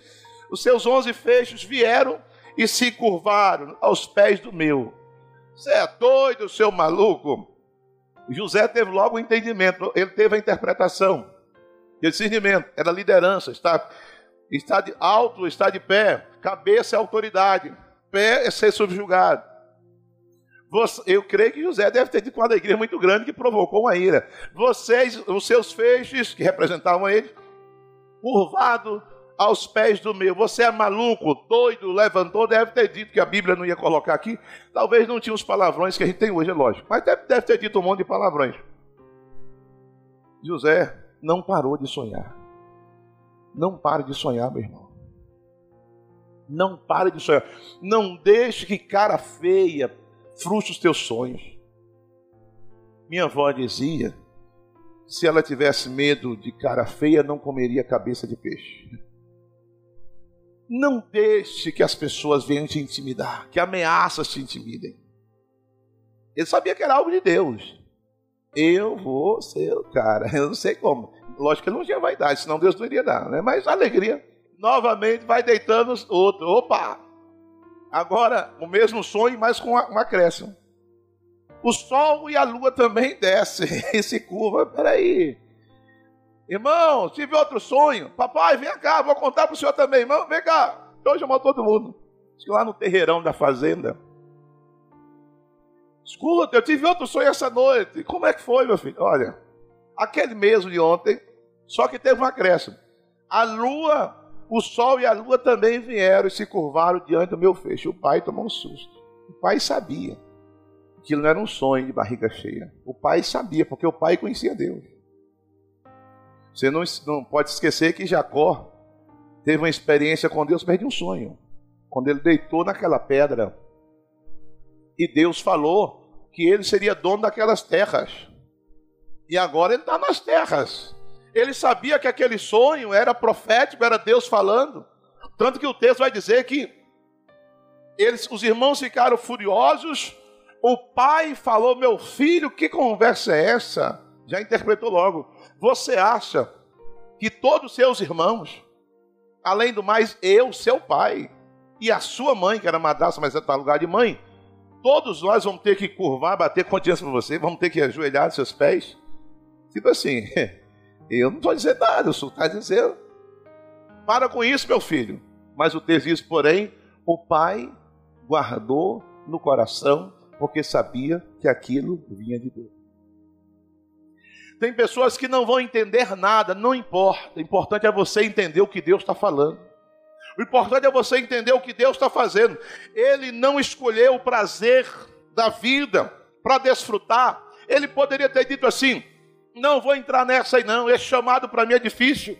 os seus onze feixes vieram e se curvaram aos pés do meu. Você é doido, seu maluco? José teve logo o entendimento, ele teve a interpretação, o discernimento, era liderança, está, está de alto, está de pé, cabeça é autoridade, pé é ser subjugado. Você, eu creio que José deve ter tido uma alegria muito grande que provocou uma ira. Vocês, os seus feixes, que representavam ele, curvado aos pés do meu. Você é maluco, doido, levantou, deve ter dito que a Bíblia não ia colocar aqui. Talvez não tinha os palavrões que a gente tem hoje, é lógico. Mas deve, deve ter dito um monte de palavrões. José não parou de sonhar. Não pare de sonhar, meu irmão. Não pare de sonhar. Não deixe que cara feia frustre os teus sonhos. Minha avó dizia: se ela tivesse medo de cara feia, não comeria cabeça de peixe. Não deixe que as pessoas venham te intimidar, que ameaças te intimidem. Ele sabia que era algo de Deus. Eu vou ser o cara, eu não sei como. Lógico que ele não tinha vaidade, senão Deus não iria dar, né? Mas alegria. Novamente vai deitando outro. Opa! Agora o mesmo sonho, mas com um acréscimo. O sol e a lua também descem e se curva. Peraí. Irmão, tive outro sonho. Papai, vem cá, vou contar para o senhor também. Irmão, vem cá. Então chamou todo mundo. Diz lá no terreirão da fazenda. Escuta, eu tive outro sonho essa noite. Como é que foi, meu filho? Olha, aquele mesmo de ontem, só que teve um acréscimo. A lua, o sol e a lua também vieram e se curvaram diante do meu feixe. O pai tomou um susto. O pai sabia. Aquilo não era um sonho de barriga cheia. O pai sabia, porque o pai conhecia Deus. Você não, não pode esquecer que Jacó teve uma experiência com Deus, perde um sonho. Quando ele deitou naquela pedra e Deus falou que ele seria dono daquelas terras. E agora ele está nas terras. Ele sabia que aquele sonho era profético, era Deus falando. Tanto que o texto vai dizer que eles, os irmãos ficaram furiosos. O pai falou: Meu filho, que conversa é essa? Já interpretou logo. Você acha que todos seus irmãos, além do mais, eu, seu pai, e a sua mãe, que era madrasta, mas está no lugar de mãe, todos nós vamos ter que curvar, bater continência para você, vamos ter que ajoelhar seus pés? Tipo assim, eu não estou dizendo nada, o senhor está dizendo. Para com isso, meu filho. Mas o texto diz, porém, o pai guardou no coração, porque sabia que aquilo vinha de Deus. Tem pessoas que não vão entender nada, não importa. O importante é você entender o que Deus está falando. O importante é você entender o que Deus está fazendo. Ele não escolheu o prazer da vida para desfrutar. Ele poderia ter dito assim: não vou entrar nessa aí não, esse chamado para mim é difícil.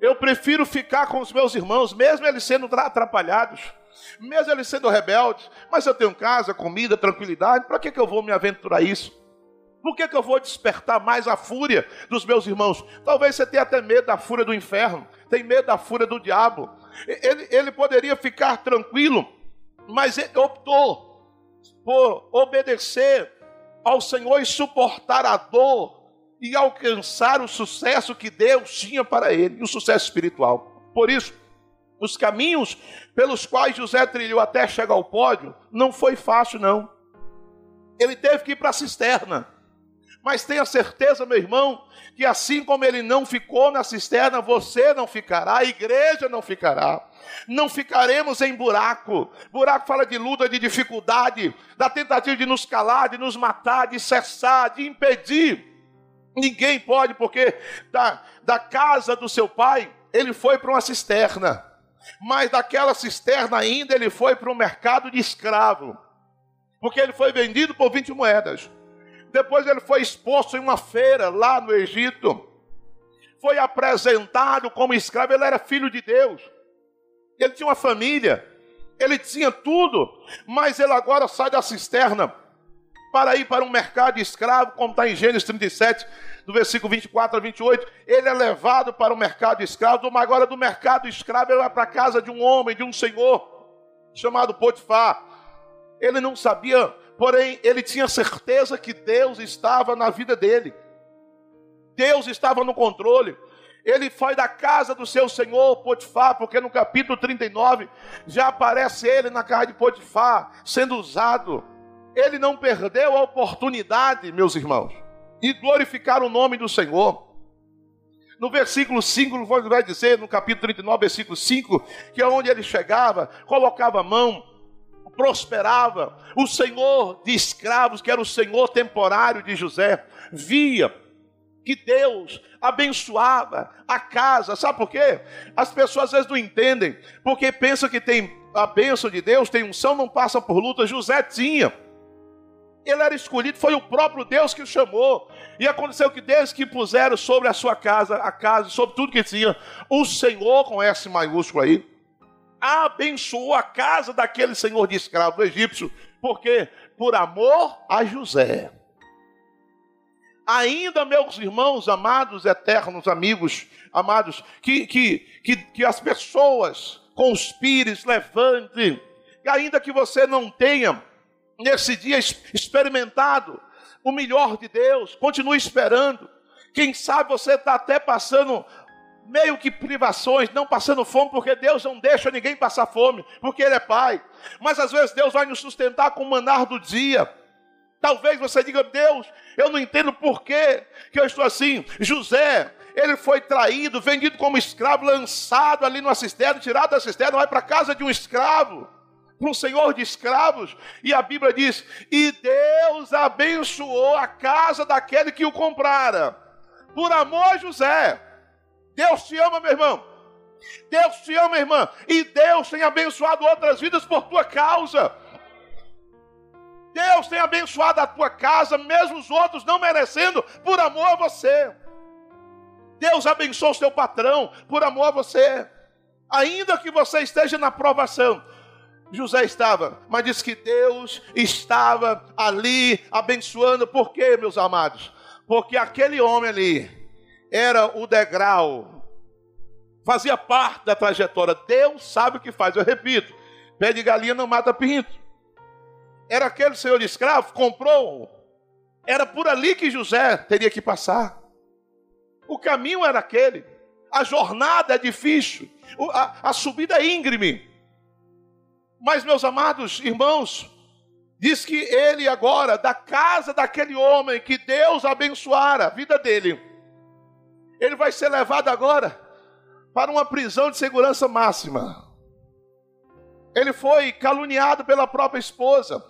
Eu prefiro ficar com os meus irmãos, mesmo eles sendo atrapalhados. Mesmo ele sendo rebelde, mas eu tenho casa, comida, tranquilidade, para que, que eu vou me aventurar isso? Por que, que eu vou despertar mais a fúria dos meus irmãos? Talvez você tenha até medo da fúria do inferno, tem medo da fúria do diabo. Ele, ele poderia ficar tranquilo, mas ele optou por obedecer ao Senhor e suportar a dor e alcançar o sucesso que Deus tinha para ele, o sucesso espiritual. Por isso, os caminhos pelos quais José trilhou até chegar ao pódio não foi fácil, não. Ele teve que ir para a cisterna. Mas tenha certeza, meu irmão, que assim como ele não ficou na cisterna, você não ficará, a igreja não ficará. Não ficaremos em buraco. Buraco fala de luta, de dificuldade, da tentativa de nos calar, de nos matar, de cessar, de impedir. Ninguém pode, porque da, da casa do seu pai, ele foi para uma cisterna. Mas daquela cisterna ainda ele foi para o mercado de escravo. Porque ele foi vendido por 20 moedas. Depois ele foi exposto em uma feira lá no Egito. Foi apresentado como escravo. Ele era filho de Deus. Ele tinha uma família. Ele tinha tudo. Mas ele agora sai da cisterna para ir para um mercado escravo, como está em Gênesis 37, do versículo 24 a 28. Ele é levado para o mercado escravo, mas agora do mercado escravo ele vai para a casa de um homem, de um senhor, chamado Potifar. Ele não sabia porém ele tinha certeza que Deus estava na vida dele. Deus estava no controle. Ele foi da casa do seu senhor Potifar, porque no capítulo 39 já aparece ele na casa de Potifar, sendo usado. Ele não perdeu a oportunidade, meus irmãos, de glorificar o nome do Senhor. No versículo 5, vai dizer, no capítulo 39, versículo 5, que é onde ele chegava, colocava a mão prosperava. O senhor de escravos, que era o senhor temporário de José, via que Deus abençoava a casa. Sabe por quê? As pessoas às vezes não entendem, porque pensam que tem a bênção de Deus, tem unção, não passa por luta. José tinha. Ele era escolhido, foi o próprio Deus que o chamou. E aconteceu que desde que puseram sobre a sua casa, a casa, sobre tudo que tinha, o Senhor, com S maiúsculo aí, abençoou a casa daquele senhor de escravo egípcio, porque por amor a José. Ainda, meus irmãos amados, eternos amigos, amados, que, que, que, que as pessoas conspirem, levantem, e ainda que você não tenha nesse dia experimentado o melhor de Deus, continue esperando. Quem sabe você está até passando meio que privações, não passando fome, porque Deus não deixa ninguém passar fome, porque Ele é Pai. Mas às vezes Deus vai nos sustentar com o manar do dia. Talvez você diga, Deus, eu não entendo por que eu estou assim. José, ele foi traído, vendido como escravo, lançado ali numa cisterna, tirado da cisterna, vai para a casa de um escravo, para um senhor de escravos. E a Bíblia diz: E Deus abençoou a casa daquele que o comprara, por amor a José. Deus te ama, meu irmão. Deus te ama, irmã. E Deus tem abençoado outras vidas por tua causa. Deus tem abençoado a tua casa, mesmo os outros não merecendo, por amor a você. Deus abençoou o seu patrão, por amor a você. Ainda que você esteja na provação, José estava, mas diz que Deus estava ali abençoando, por quê, meus amados? Porque aquele homem ali, era o degrau, fazia parte da trajetória. Deus sabe o que faz, eu repito: pé de galinha não mata pinto. Era aquele senhor escravo, comprou, era por ali que José teria que passar. O caminho era aquele, a jornada é difícil, a, a subida é íngreme. Mas, meus amados irmãos, diz que ele agora, da casa daquele homem que Deus abençoara a vida dele, ele vai ser levado agora para uma prisão de segurança máxima. Ele foi caluniado pela própria esposa.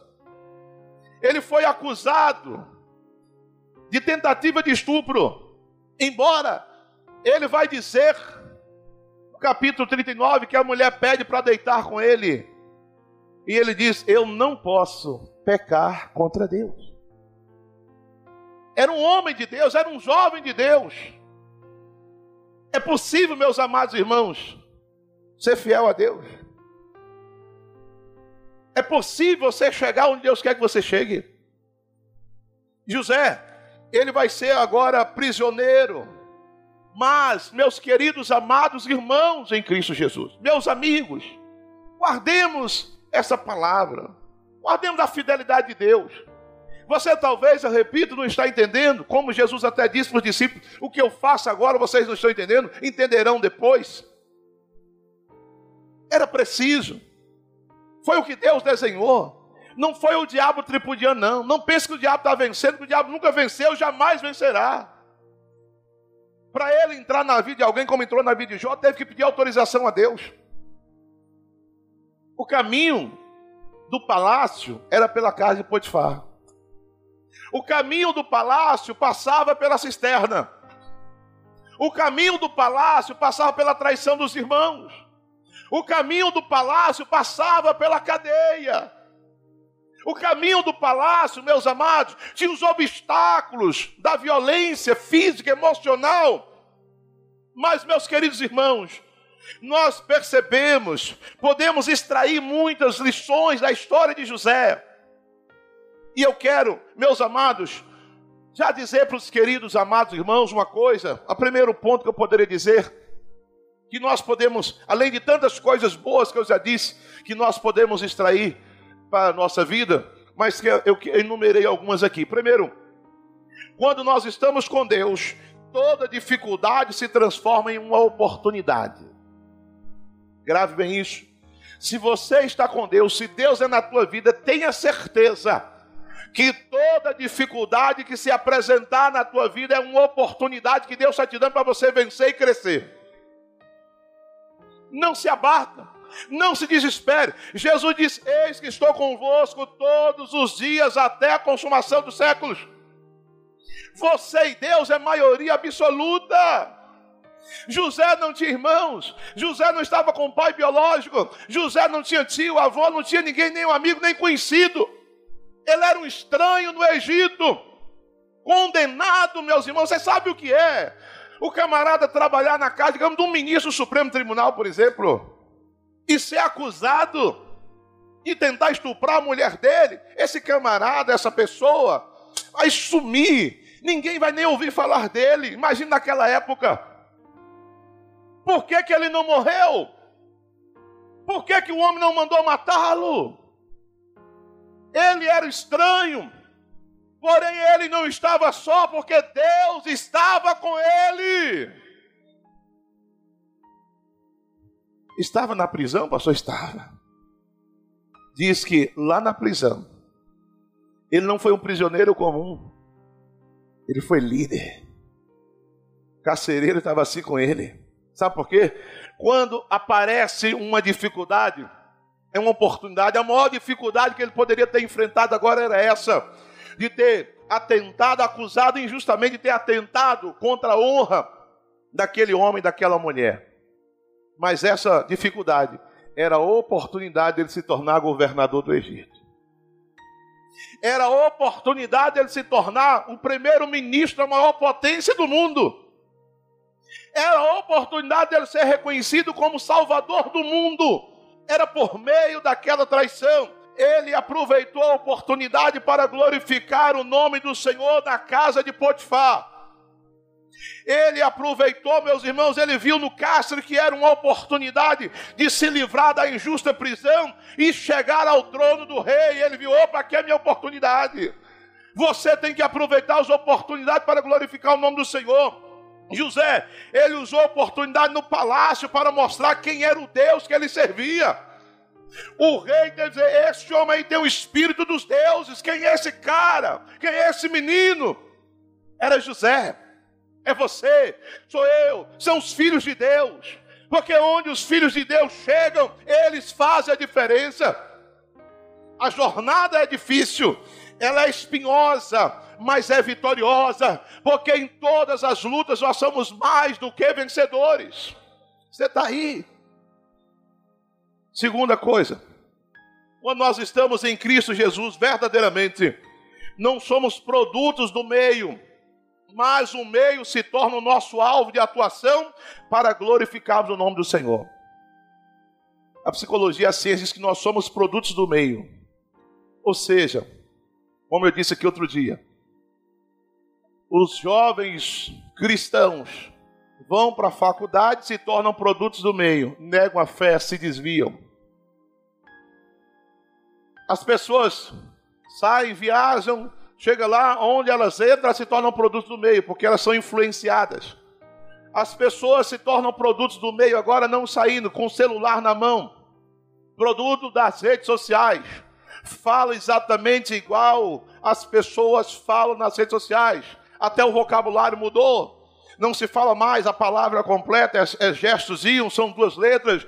Ele foi acusado de tentativa de estupro. Embora ele vai dizer, no capítulo 39, que a mulher pede para deitar com ele. E ele diz: Eu não posso pecar contra Deus. Era um homem de Deus, era um jovem de Deus. É possível, meus amados irmãos, ser fiel a Deus. É possível você chegar onde Deus quer que você chegue. José, ele vai ser agora prisioneiro. Mas, meus queridos amados irmãos em Cristo Jesus, meus amigos, guardemos essa palavra, guardemos a fidelidade de Deus. Você talvez, eu repito, não está entendendo, como Jesus até disse para os discípulos: o que eu faço agora vocês não estão entendendo, entenderão depois. Era preciso, foi o que Deus desenhou. Não foi o diabo tripudiano, não. Não pense que o diabo está vencendo, que o diabo nunca venceu, jamais vencerá. Para ele entrar na vida de alguém, como entrou na vida de Jó, teve que pedir autorização a Deus. O caminho do palácio era pela casa de Potifar. O caminho do palácio passava pela cisterna. O caminho do palácio passava pela traição dos irmãos. O caminho do palácio passava pela cadeia. O caminho do palácio, meus amados, tinha os obstáculos da violência física, emocional. Mas, meus queridos irmãos, nós percebemos, podemos extrair muitas lições da história de José. E eu quero, meus amados, já dizer para os queridos amados irmãos uma coisa. O primeiro ponto que eu poderia dizer que nós podemos, além de tantas coisas boas que eu já disse, que nós podemos extrair para a nossa vida, mas que eu enumerei algumas aqui. Primeiro, quando nós estamos com Deus, toda dificuldade se transforma em uma oportunidade. Grave bem isso. Se você está com Deus, se Deus é na tua vida, tenha certeza que toda dificuldade que se apresentar na tua vida é uma oportunidade que Deus está te dando para você vencer e crescer. Não se abata. Não se desespere. Jesus diz: Eis que estou convosco todos os dias até a consumação dos séculos. Você e Deus é maioria absoluta. José não tinha irmãos, José não estava com pai biológico, José não tinha tio, avô, não tinha ninguém, nem um amigo, nem conhecido. Ele era um estranho no Egito, condenado, meus irmãos. Você sabe o que é? O camarada trabalhar na casa, digamos, de um ministro do Supremo Tribunal, por exemplo e ser acusado de tentar estuprar a mulher dele, esse camarada, essa pessoa, vai sumir. Ninguém vai nem ouvir falar dele. Imagina naquela época. Por que, que ele não morreu? Por que, que o homem não mandou matá-lo? Ele era estranho, porém ele não estava só, porque Deus estava com ele. Estava na prisão, pastor? Estava. Diz que lá na prisão, ele não foi um prisioneiro comum, ele foi líder. Carcereiro estava assim com ele. Sabe por quê? Quando aparece uma dificuldade, é uma oportunidade. A maior dificuldade que ele poderia ter enfrentado agora era essa: de ter atentado, acusado injustamente de ter atentado contra a honra daquele homem, daquela mulher. Mas essa dificuldade era a oportunidade dele se tornar governador do Egito. Era a oportunidade dele se tornar o primeiro-ministro da maior potência do mundo. Era a oportunidade dele ser reconhecido como salvador do mundo. Era por meio daquela traição. Ele aproveitou a oportunidade para glorificar o nome do Senhor na casa de Potifar. Ele aproveitou, meus irmãos, ele viu no cárcere que era uma oportunidade de se livrar da injusta prisão e chegar ao trono do rei. Ele viu, opa, aqui é a minha oportunidade. Você tem que aproveitar as oportunidades para glorificar o nome do Senhor. José, ele usou a oportunidade no palácio para mostrar quem era o Deus que ele servia. O rei quer dizer: Esse homem tem o espírito dos deuses. Quem é esse cara? Quem é esse menino? Era José é você, sou eu, são os filhos de Deus. Porque onde os filhos de Deus chegam, eles fazem a diferença. A jornada é difícil, ela é espinhosa, mas é vitoriosa, porque em todas as lutas nós somos mais do que vencedores. Você está aí. Segunda coisa, quando nós estamos em Cristo Jesus, verdadeiramente, não somos produtos do meio, mas o meio se torna o nosso alvo de atuação para glorificarmos o nome do Senhor. a psicologia, a ciência diz que nós somos produtos do meio. Ou seja, como eu disse aqui outro dia, os jovens cristãos vão para a faculdade, se tornam produtos do meio, negam a fé, se desviam. As pessoas saem, viajam, chega lá, onde elas entram, se tornam produtos do meio, porque elas são influenciadas. As pessoas se tornam produtos do meio agora não saindo com o celular na mão, produto das redes sociais. Fala exatamente igual as pessoas falam nas redes sociais. Até o vocabulário mudou. Não se fala mais a palavra completa, é, é gestos iam, são duas letras.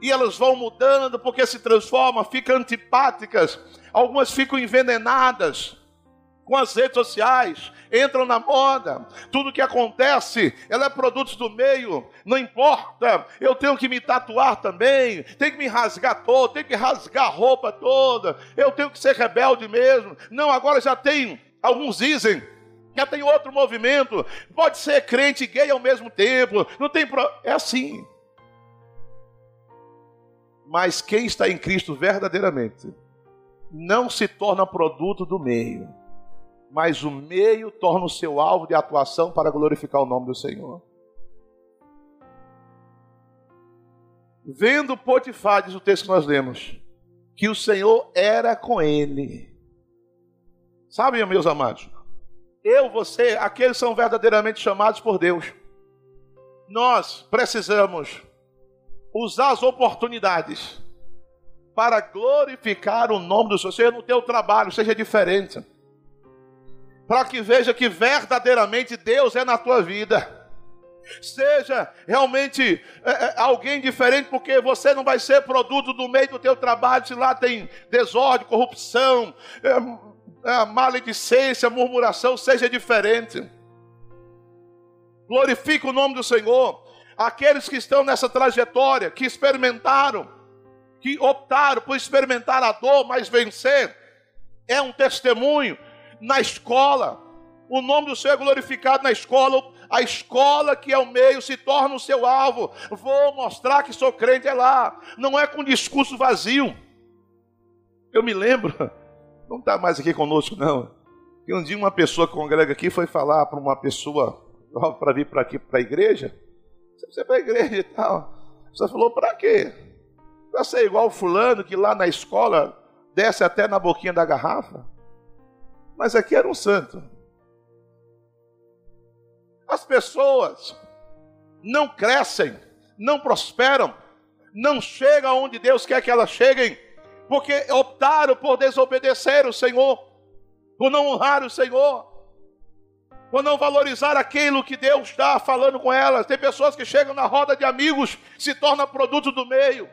E elas vão mudando porque se transformam, ficam antipáticas. Algumas ficam envenenadas com as redes sociais, entram na moda, tudo que acontece, ela é produto do meio, não importa, eu tenho que me tatuar também, tenho que me rasgar todo, tenho que rasgar a roupa toda, eu tenho que ser rebelde mesmo. Não, agora já tem, alguns dizem, já tem outro movimento, pode ser crente e gay ao mesmo tempo, não tem pro... é assim. Mas quem está em Cristo verdadeiramente não se torna produto do meio mas o meio torna o seu alvo de atuação para glorificar o nome do Senhor. Vendo Potifar, diz o texto que nós lemos, que o Senhor era com ele. Sabem, meus amados? Eu, você, aqueles são verdadeiramente chamados por Deus. Nós precisamos usar as oportunidades para glorificar o nome do Senhor. Seja no teu trabalho, seja diferente para que veja que verdadeiramente Deus é na tua vida. Seja realmente é, é, alguém diferente, porque você não vai ser produto do meio do teu trabalho, se lá tem desordem, corrupção, é, é, maledicência, murmuração, seja diferente. Glorifica o nome do Senhor. Aqueles que estão nessa trajetória, que experimentaram, que optaram por experimentar a dor, mas vencer, é um testemunho na escola. O nome do Senhor é glorificado na escola. A escola que é o meio se torna o seu alvo. Vou mostrar que sou crente é lá. Não é com discurso vazio. Eu me lembro, não está mais aqui conosco não. Que um dia uma pessoa que congrega aqui foi falar para uma pessoa para vir para aqui para a igreja. Você para a igreja e tal. Você falou para quê? Para ser igual o fulano que lá na escola desce até na boquinha da garrafa mas aqui era um santo. As pessoas não crescem, não prosperam, não chegam onde Deus quer que elas cheguem, porque optaram por desobedecer o Senhor, por não honrar o Senhor, por não valorizar aquilo que Deus está falando com elas. Tem pessoas que chegam na roda de amigos, se tornam produto do meio.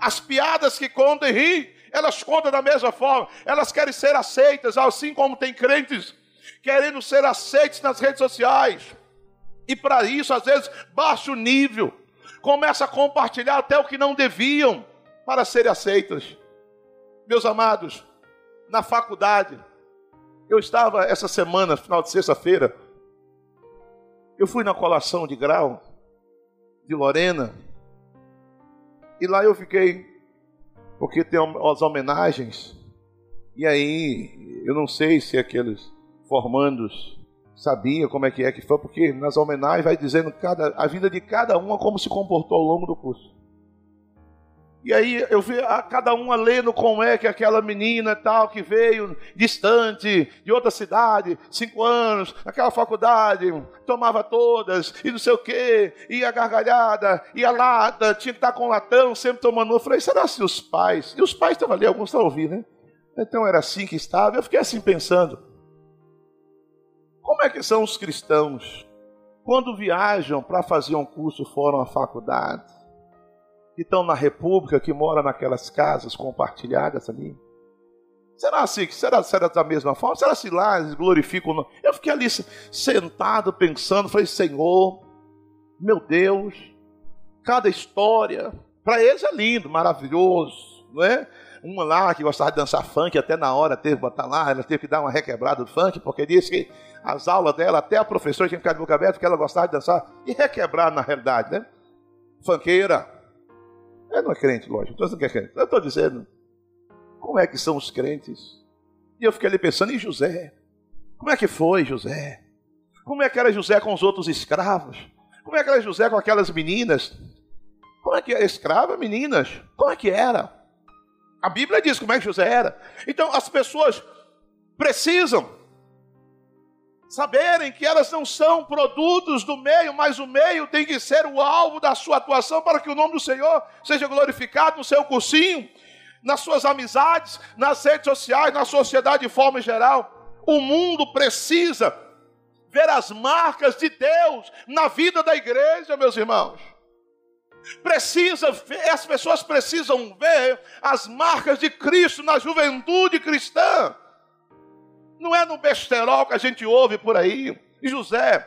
As piadas que contam e riem, elas contam da mesma forma, elas querem ser aceitas, assim como tem crentes querendo ser aceitos nas redes sociais. E para isso, às vezes, baixa o nível, começa a compartilhar até o que não deviam para serem aceitas. Meus amados, na faculdade, eu estava essa semana, final de sexta-feira, eu fui na colação de grau de Lorena, e lá eu fiquei porque tem as homenagens, e aí eu não sei se aqueles formandos sabiam como é que é que foi, porque nas homenagens vai dizendo cada, a vida de cada uma como se comportou ao longo do curso. E aí eu vi a cada uma lendo como é que aquela menina tal que veio distante de outra cidade, cinco anos, naquela faculdade, tomava todas e não sei o que, ia gargalhada, ia lata, tinha que estar com latão, sempre tomando. Eu falei, será assim os pais? E os pais estavam ali, alguns estavam ouvindo, né? Então era assim que estava. Eu fiquei assim pensando: como é que são os cristãos quando viajam para fazer um curso fora uma faculdade? Que estão na República, que moram naquelas casas compartilhadas ali? Será assim? Será, será da mesma forma? Será se lá eles glorificam? Eu fiquei ali sentado pensando, falei, Senhor, meu Deus, cada história, para eles é lindo, maravilhoso, não é? Uma lá que gostava de dançar funk, até na hora teve que botar lá, ela teve que dar uma requebrada do funk, porque disse que as aulas dela, até a professora tinha que ficar de boca aberta, porque ela gostava de dançar, e requebrar na realidade, né? Funkeira, É, não é crente, lógico. Estou dizendo que é crente. Eu estou dizendo, como é que são os crentes? E eu fiquei ali pensando em José. Como é que foi José? Como é que era José com os outros escravos? Como é que era José com aquelas meninas? Como é que era escrava, meninas? Como é que era? A Bíblia diz como é que José era. Então as pessoas precisam saberem que elas não são produtos do meio, mas o meio tem que ser o alvo da sua atuação para que o nome do Senhor seja glorificado no seu cursinho, nas suas amizades, nas redes sociais, na sociedade de forma geral. O mundo precisa ver as marcas de Deus na vida da igreja, meus irmãos. Precisa ver, as pessoas precisam ver as marcas de Cristo na juventude cristã. Não é no besterol que a gente ouve por aí. E José,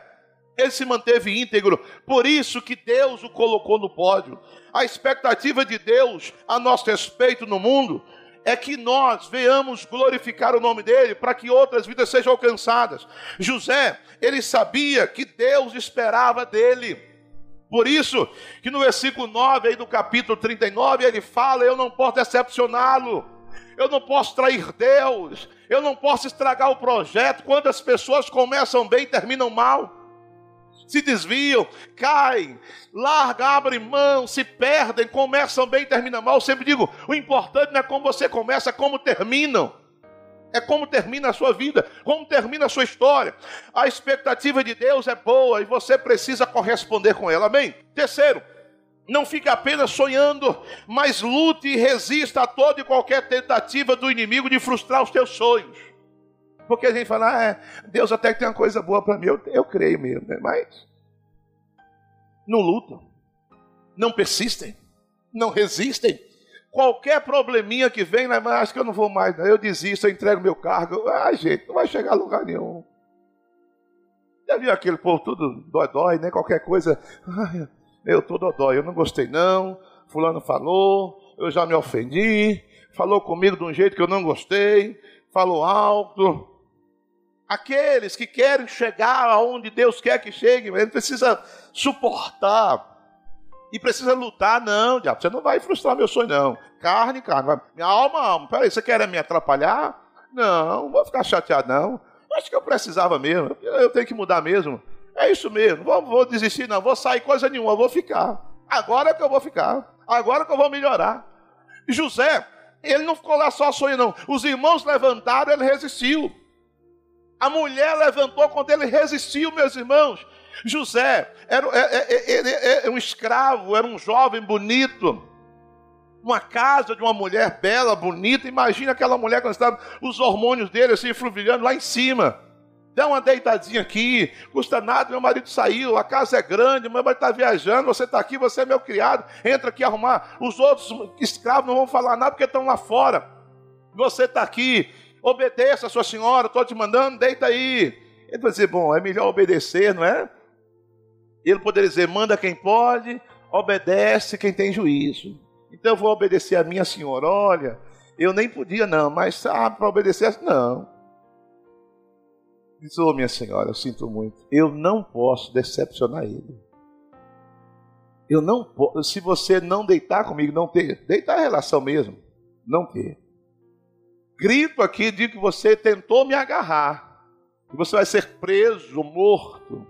ele se manteve íntegro, por isso que Deus o colocou no pódio. A expectativa de Deus a nosso respeito no mundo é que nós venhamos glorificar o nome dele para que outras vidas sejam alcançadas. José, ele sabia que Deus esperava dele. Por isso que no versículo 9 aí do capítulo 39 ele fala: "Eu não posso decepcioná-lo. Eu não posso trair Deus. Eu não posso estragar o projeto quando as pessoas começam bem e terminam mal." se desviam, caem, largam, abrem mão, se perdem, começam bem e terminam mal. Eu sempre digo: o importante não é como você começa, é como terminam. É como termina a sua vida, como termina a sua história. A expectativa de Deus é boa e você precisa corresponder com ela. Amém? Terceiro, não fique apenas sonhando, mas lute e resista a toda e qualquer tentativa do inimigo de frustrar os teus sonhos. Porque a gente fala, ah, é, Deus até que tem uma coisa boa para mim, eu, eu creio mesmo, né? mas não lutam, não persistem, não resistem. Qualquer probleminha que vem, né, mas acho que eu não vou mais, eu desisto, eu entrego meu cargo. Ah, gente, não vai chegar a lugar nenhum. Já viu aquele povo tudo dói-dói, né? Qualquer coisa, ai, eu tô dói, eu não gostei não, fulano falou, eu já me ofendi, falou comigo de um jeito que eu não gostei, falou alto, Aqueles que querem chegar aonde Deus quer que chegue, ele precisa suportar e precisa lutar. Não, diabo, você não vai frustrar meu sonho, não. Carne, carne. Minha alma, alma. Peraí, você quer me atrapalhar? Não, não vou ficar chateado, não. Acho que eu precisava mesmo. Eu tenho que mudar mesmo. É isso mesmo. Vou, vou desistir, não. Vou sair coisa nenhuma. Vou ficar. Agora é que eu vou ficar. Agora é que eu vou melhorar. José, ele não ficou lá só sonhando, não. Os irmãos levantaram, ele resistiu. A mulher levantou quando ele resistiu, meus irmãos. José era, era, é, é, é, era, um escravo, era um jovem bonito. Uma casa de uma mulher bela, bonita. Imagina aquela mulher quando estava os hormônios dele assim, fruvilhando lá em cima. Dá uma deitadinha aqui, custa nada, meu marido saiu, a casa é grande, meu marido está viajando, você está aqui, você é meu criado, entra aqui arrumar. Os outros escravos não vão falar nada porque estão lá fora. Você está aqui, obedeça a sua senhora, estou te mandando, deita aí. Ele vai dizer, bom, é melhor obedecer, não é? Ele poderia dizer, manda quem pode, obedece quem tem juízo. Então eu vou obedecer a minha senhora. Olha, eu nem podia não, mas ah, para obedecer, não. Diz, oh minha senhora, eu sinto muito. Eu não posso decepcionar ele. Eu não posso, se você não deitar comigo, não ter, deitar é relação mesmo, não ter grito aqui de que você tentou me agarrar. E você vai ser preso, morto.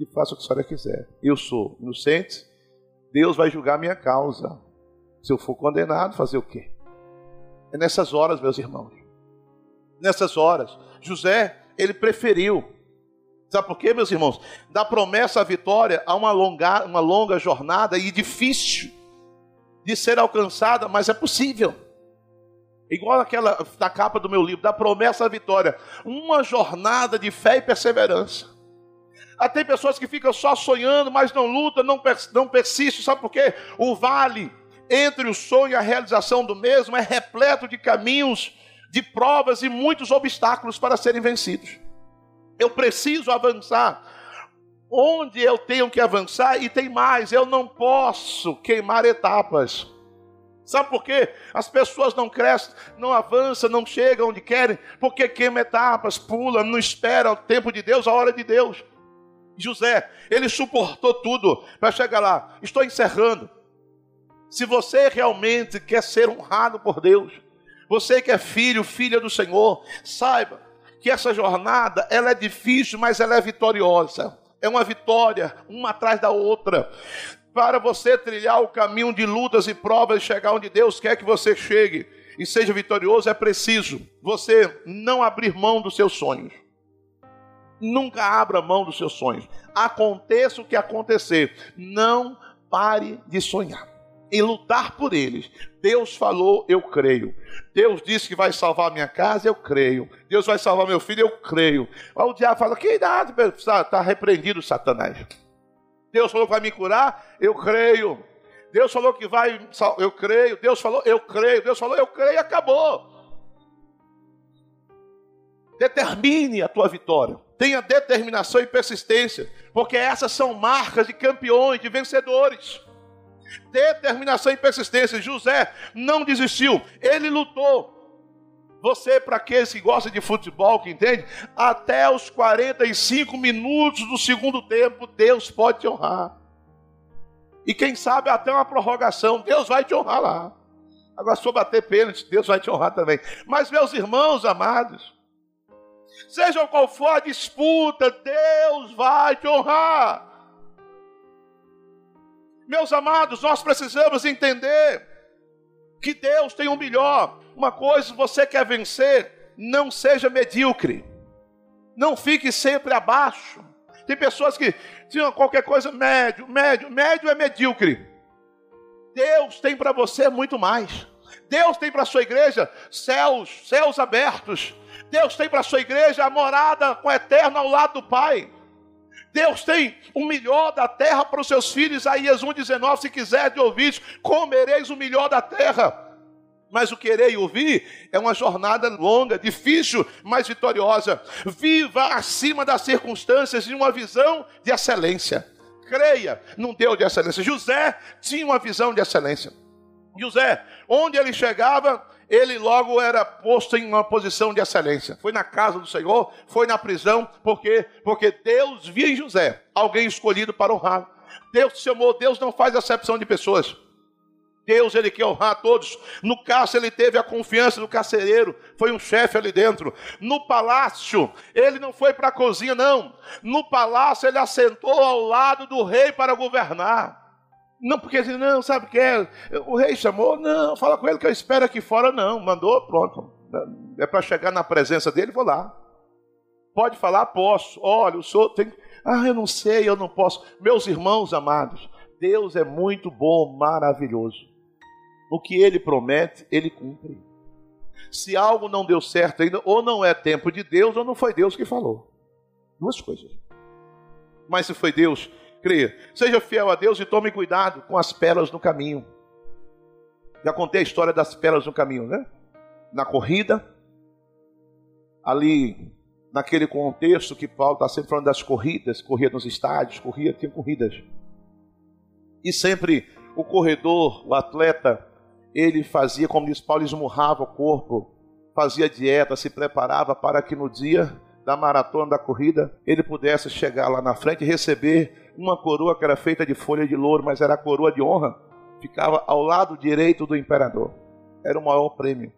E faça o que a senhora quiser. Eu sou inocente. Deus vai julgar minha causa. Se eu for condenado, fazer o quê? É nessas horas, meus irmãos. Nessas horas, José, ele preferiu. Sabe por quê, meus irmãos? Da promessa à vitória a uma longa, uma longa jornada e difícil de ser alcançada, mas é possível. Igual aquela da capa do meu livro, da promessa à vitória. Uma jornada de fé e perseverança. Ah, tem pessoas que ficam só sonhando, mas não lutam, não, não persistem. Sabe por quê? O vale entre o sonho e a realização do mesmo é repleto de caminhos, de provas e muitos obstáculos para serem vencidos. Eu preciso avançar onde eu tenho que avançar e tem mais, eu não posso queimar etapas. Sabe por quê? As pessoas não crescem, não avançam, não chegam onde querem, porque queima etapas, pula, não espera o tempo de Deus, a hora de Deus. José, ele suportou tudo para chegar lá. Estou encerrando. Se você realmente quer ser honrado por Deus, você que é filho, filha do Senhor, saiba que essa jornada ela é difícil, mas ela é vitoriosa. É uma vitória, uma atrás da outra. Para você trilhar o caminho de lutas e provas e chegar onde Deus quer que você chegue e seja vitorioso, é preciso você não abrir mão dos seus sonhos. Nunca abra mão dos seus sonhos. Aconteça o que acontecer, não pare de sonhar e lutar por eles. Deus falou, eu creio. Deus disse que vai salvar minha casa, eu creio. Deus vai salvar meu filho, eu creio. Aí o diabo fala: que idade, está tá repreendido, Satanás. Deus falou que vai me curar, eu creio. Deus falou que vai, eu creio. Deus falou, eu creio. Deus falou, eu creio, acabou. Determine a tua vitória. Tenha determinação e persistência, porque essas são marcas de campeões, de vencedores determinação e persistência. José não desistiu, ele lutou. Você, para aqueles que gostam de futebol, que entende, até os 45 minutos do segundo tempo, Deus pode te honrar. E quem sabe até uma prorrogação, Deus vai te honrar lá. Agora, se for bater pênalti, Deus vai te honrar também. Mas, meus irmãos amados, seja qual for a disputa, Deus vai te honrar. Meus amados, nós precisamos entender que Deus tem o um melhor. Uma coisa, você quer vencer, não seja medíocre. Não fique sempre abaixo. Tem pessoas que tinham qualquer coisa médio, médio, médio é medíocre. Deus tem para você muito mais. Deus tem para a sua igreja céus, céus abertos. Deus tem para a sua igreja a morada com o eterno ao lado do Pai. Deus tem o melhor da terra para os seus filhos. Isaías 1,19: Se quiser de ouvir, comereis o melhor da terra. Mas o querer e ouvir é uma jornada longa, difícil, mas vitoriosa. Viva acima das circunstâncias de uma visão de excelência. Creia num Deus de excelência. José tinha uma visão de excelência. José, onde ele chegava, ele logo era posto em uma posição de excelência. Foi na casa do Senhor, foi na prisão, porque porque Deus via em José alguém escolhido para honrar. Deus chamou, Deus não faz acepção de pessoas. Deus, ele quer honrar todos. No caso, ele teve a confiança do carcereiro, foi um chefe ali dentro. No palácio, ele não foi para a cozinha, não. No palácio, ele assentou ao lado do rei para governar. Não, porque assim, não, sabe o que é? O rei chamou, não, fala com ele que eu espero aqui fora, não. Mandou, pronto. É para chegar na presença dele, vou lá. Pode falar, posso. Olha, o senhor tem. Ah, eu não sei, eu não posso. Meus irmãos amados, Deus é muito bom, maravilhoso. O que ele promete, ele cumpre. Se algo não deu certo ainda, ou não é tempo de Deus, ou não foi Deus que falou. Duas coisas. Mas se foi Deus, creia. Seja fiel a Deus e tome cuidado com as pérolas no caminho. Já contei a história das pérolas no caminho, né? Na corrida, ali naquele contexto que Paulo está sempre falando das corridas, corria nos estádios, corria, tinha corridas. E sempre o corredor, o atleta, ele fazia, como diz Paulo, esmurrava o corpo, fazia dieta, se preparava para que no dia da maratona da corrida ele pudesse chegar lá na frente e receber uma coroa que era feita de folha de louro, mas era a coroa de honra, ficava ao lado direito do imperador. Era o maior prêmio.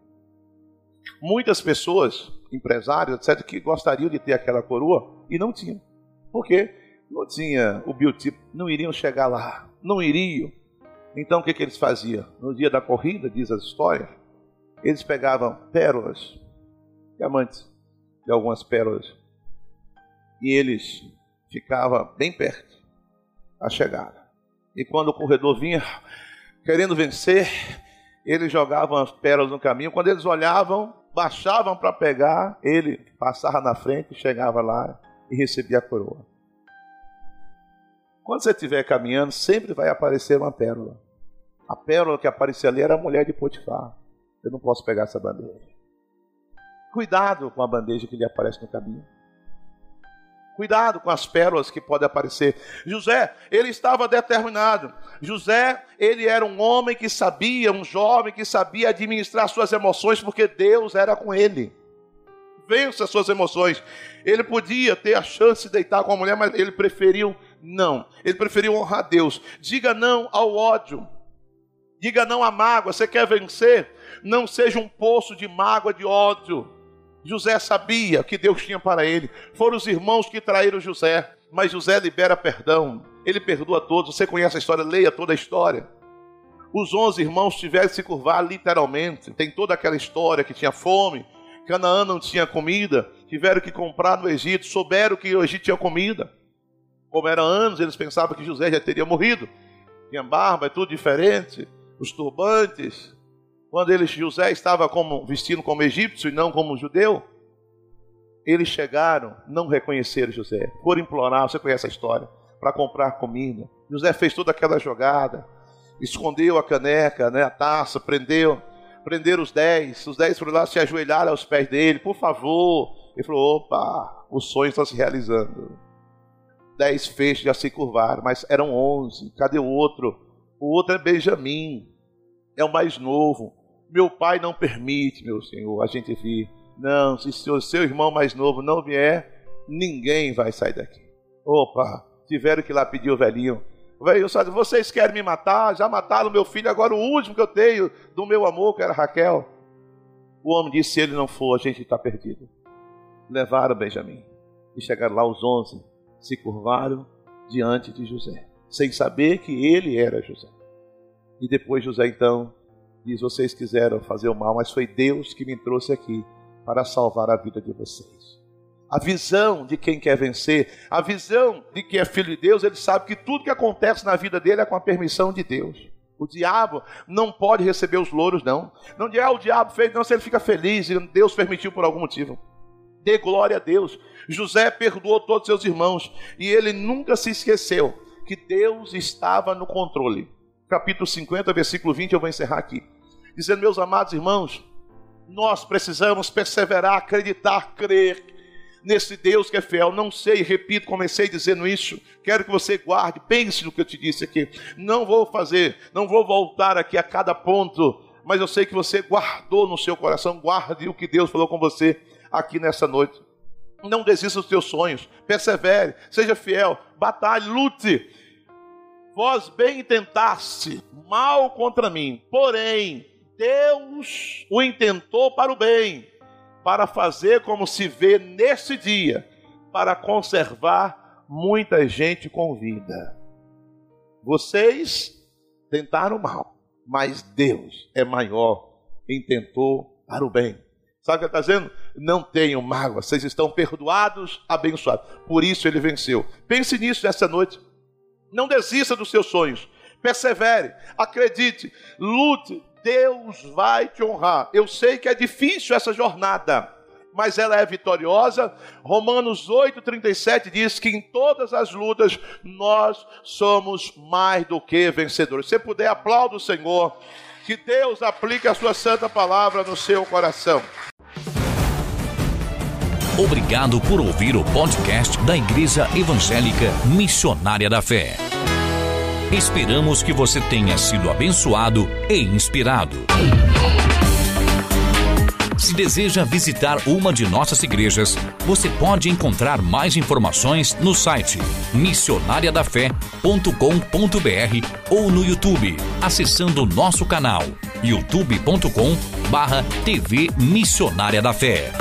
Muitas pessoas, empresários, etc., que gostariam de ter aquela coroa e não tinham. Por quê? Não tinha o biotipo, não iriam chegar lá, não iriam. Então o que, que eles faziam? No dia da corrida, diz as histórias, eles pegavam pérolas, diamantes, de algumas pérolas, e eles ficavam bem perto a chegada. E quando o corredor vinha querendo vencer, eles jogavam as pérolas no caminho. Quando eles olhavam, baixavam para pegar, ele passava na frente, chegava lá e recebia a coroa. Quando você estiver caminhando, sempre vai aparecer uma pérola. A pérola que aparecia ali era a mulher de Potifar. Eu não posso pegar essa bandeja. Cuidado com a bandeja que lhe aparece no caminho. Cuidado com as pérolas que podem aparecer. José, ele estava determinado. José, ele era um homem que sabia, um jovem que sabia administrar suas emoções, porque Deus era com ele. Vença suas emoções. Ele podia ter a chance de deitar com a mulher, mas ele preferiu não. Ele preferiu honrar Deus. Diga não ao ódio. Diga não à mágoa. Você quer vencer? Não seja um poço de mágoa, de ódio. José sabia o que Deus tinha para ele. Foram os irmãos que traíram José. Mas José libera perdão. Ele perdoa todos. Você conhece a história, leia toda a história. Os onze irmãos tiveram que se curvar literalmente. Tem toda aquela história que tinha fome, Canaã não tinha comida, tiveram que comprar no Egito, souberam que o Egito tinha comida. Como eram anos, eles pensavam que José já teria morrido. Tinha barba, é tudo diferente. Os turbantes. Quando eles, José estava como, vestindo como egípcio e não como judeu, eles chegaram, não reconheceram José. Foram implorar, você conhece a história, para comprar comida. José fez toda aquela jogada escondeu a caneca, né, a taça, prendeu, prenderam os dez, os dez foram lá se ajoelharam aos pés dele, por favor. Ele falou: opa, o sonho está se realizando. Dez feixes já se curvaram, mas eram onze. Cadê o outro? O outro é Benjamim, é o mais novo. Meu pai não permite, meu senhor, a gente vir. Não, se o seu irmão mais novo não vier, ninguém vai sair daqui. Opa, tiveram que ir lá pedir o velhinho Veio só vocês querem me matar, já mataram meu filho, agora o último que eu tenho do meu amor, que era Raquel. O homem disse: se ele não for, a gente está perdido. Levaram Benjamim. E chegaram lá os onze, se curvaram diante de José, sem saber que ele era José. E depois José então diz: vocês quiseram fazer o mal, mas foi Deus que me trouxe aqui para salvar a vida de vocês a visão de quem quer vencer, a visão de que é filho de Deus, ele sabe que tudo que acontece na vida dele é com a permissão de Deus. O diabo não pode receber os louros, não. Não é o diabo fez, não, se ele fica feliz e Deus permitiu por algum motivo. Dê glória a Deus. José perdoou todos seus irmãos e ele nunca se esqueceu que Deus estava no controle. Capítulo 50, versículo 20, eu vou encerrar aqui. Dizendo, meus amados irmãos, nós precisamos perseverar, acreditar, crer nesse Deus que é fiel. Não sei, repito, comecei dizendo isso. Quero que você guarde, pense no que eu te disse aqui. Não vou fazer, não vou voltar aqui a cada ponto, mas eu sei que você guardou no seu coração, guarde o que Deus falou com você aqui nessa noite. Não desista dos seus sonhos, persevere, seja fiel, batalhe, lute. Vós bem intentaste mal contra mim, porém Deus o intentou para o bem para fazer como se vê nesse dia, para conservar muita gente com vida. Vocês tentaram mal, mas Deus é maior e tentou para o bem. Sabe o que ele está dizendo? Não tenham mágoa, vocês estão perdoados, abençoados. Por isso ele venceu. Pense nisso essa noite. Não desista dos seus sonhos. Persevere, acredite, lute, Deus vai te honrar. Eu sei que é difícil essa jornada, mas ela é vitoriosa. Romanos 8,37 diz que em todas as lutas nós somos mais do que vencedores. Se puder, aplauda o Senhor. Que Deus aplique a sua santa palavra no seu coração. Obrigado por ouvir o podcast da Igreja Evangélica Missionária da Fé. Esperamos que você tenha sido abençoado e inspirado. Se deseja visitar uma de nossas igrejas, você pode encontrar mais informações no site missionariadafé.com.br ou no YouTube, acessando nosso canal youtube.com/tv Missionária da Fé.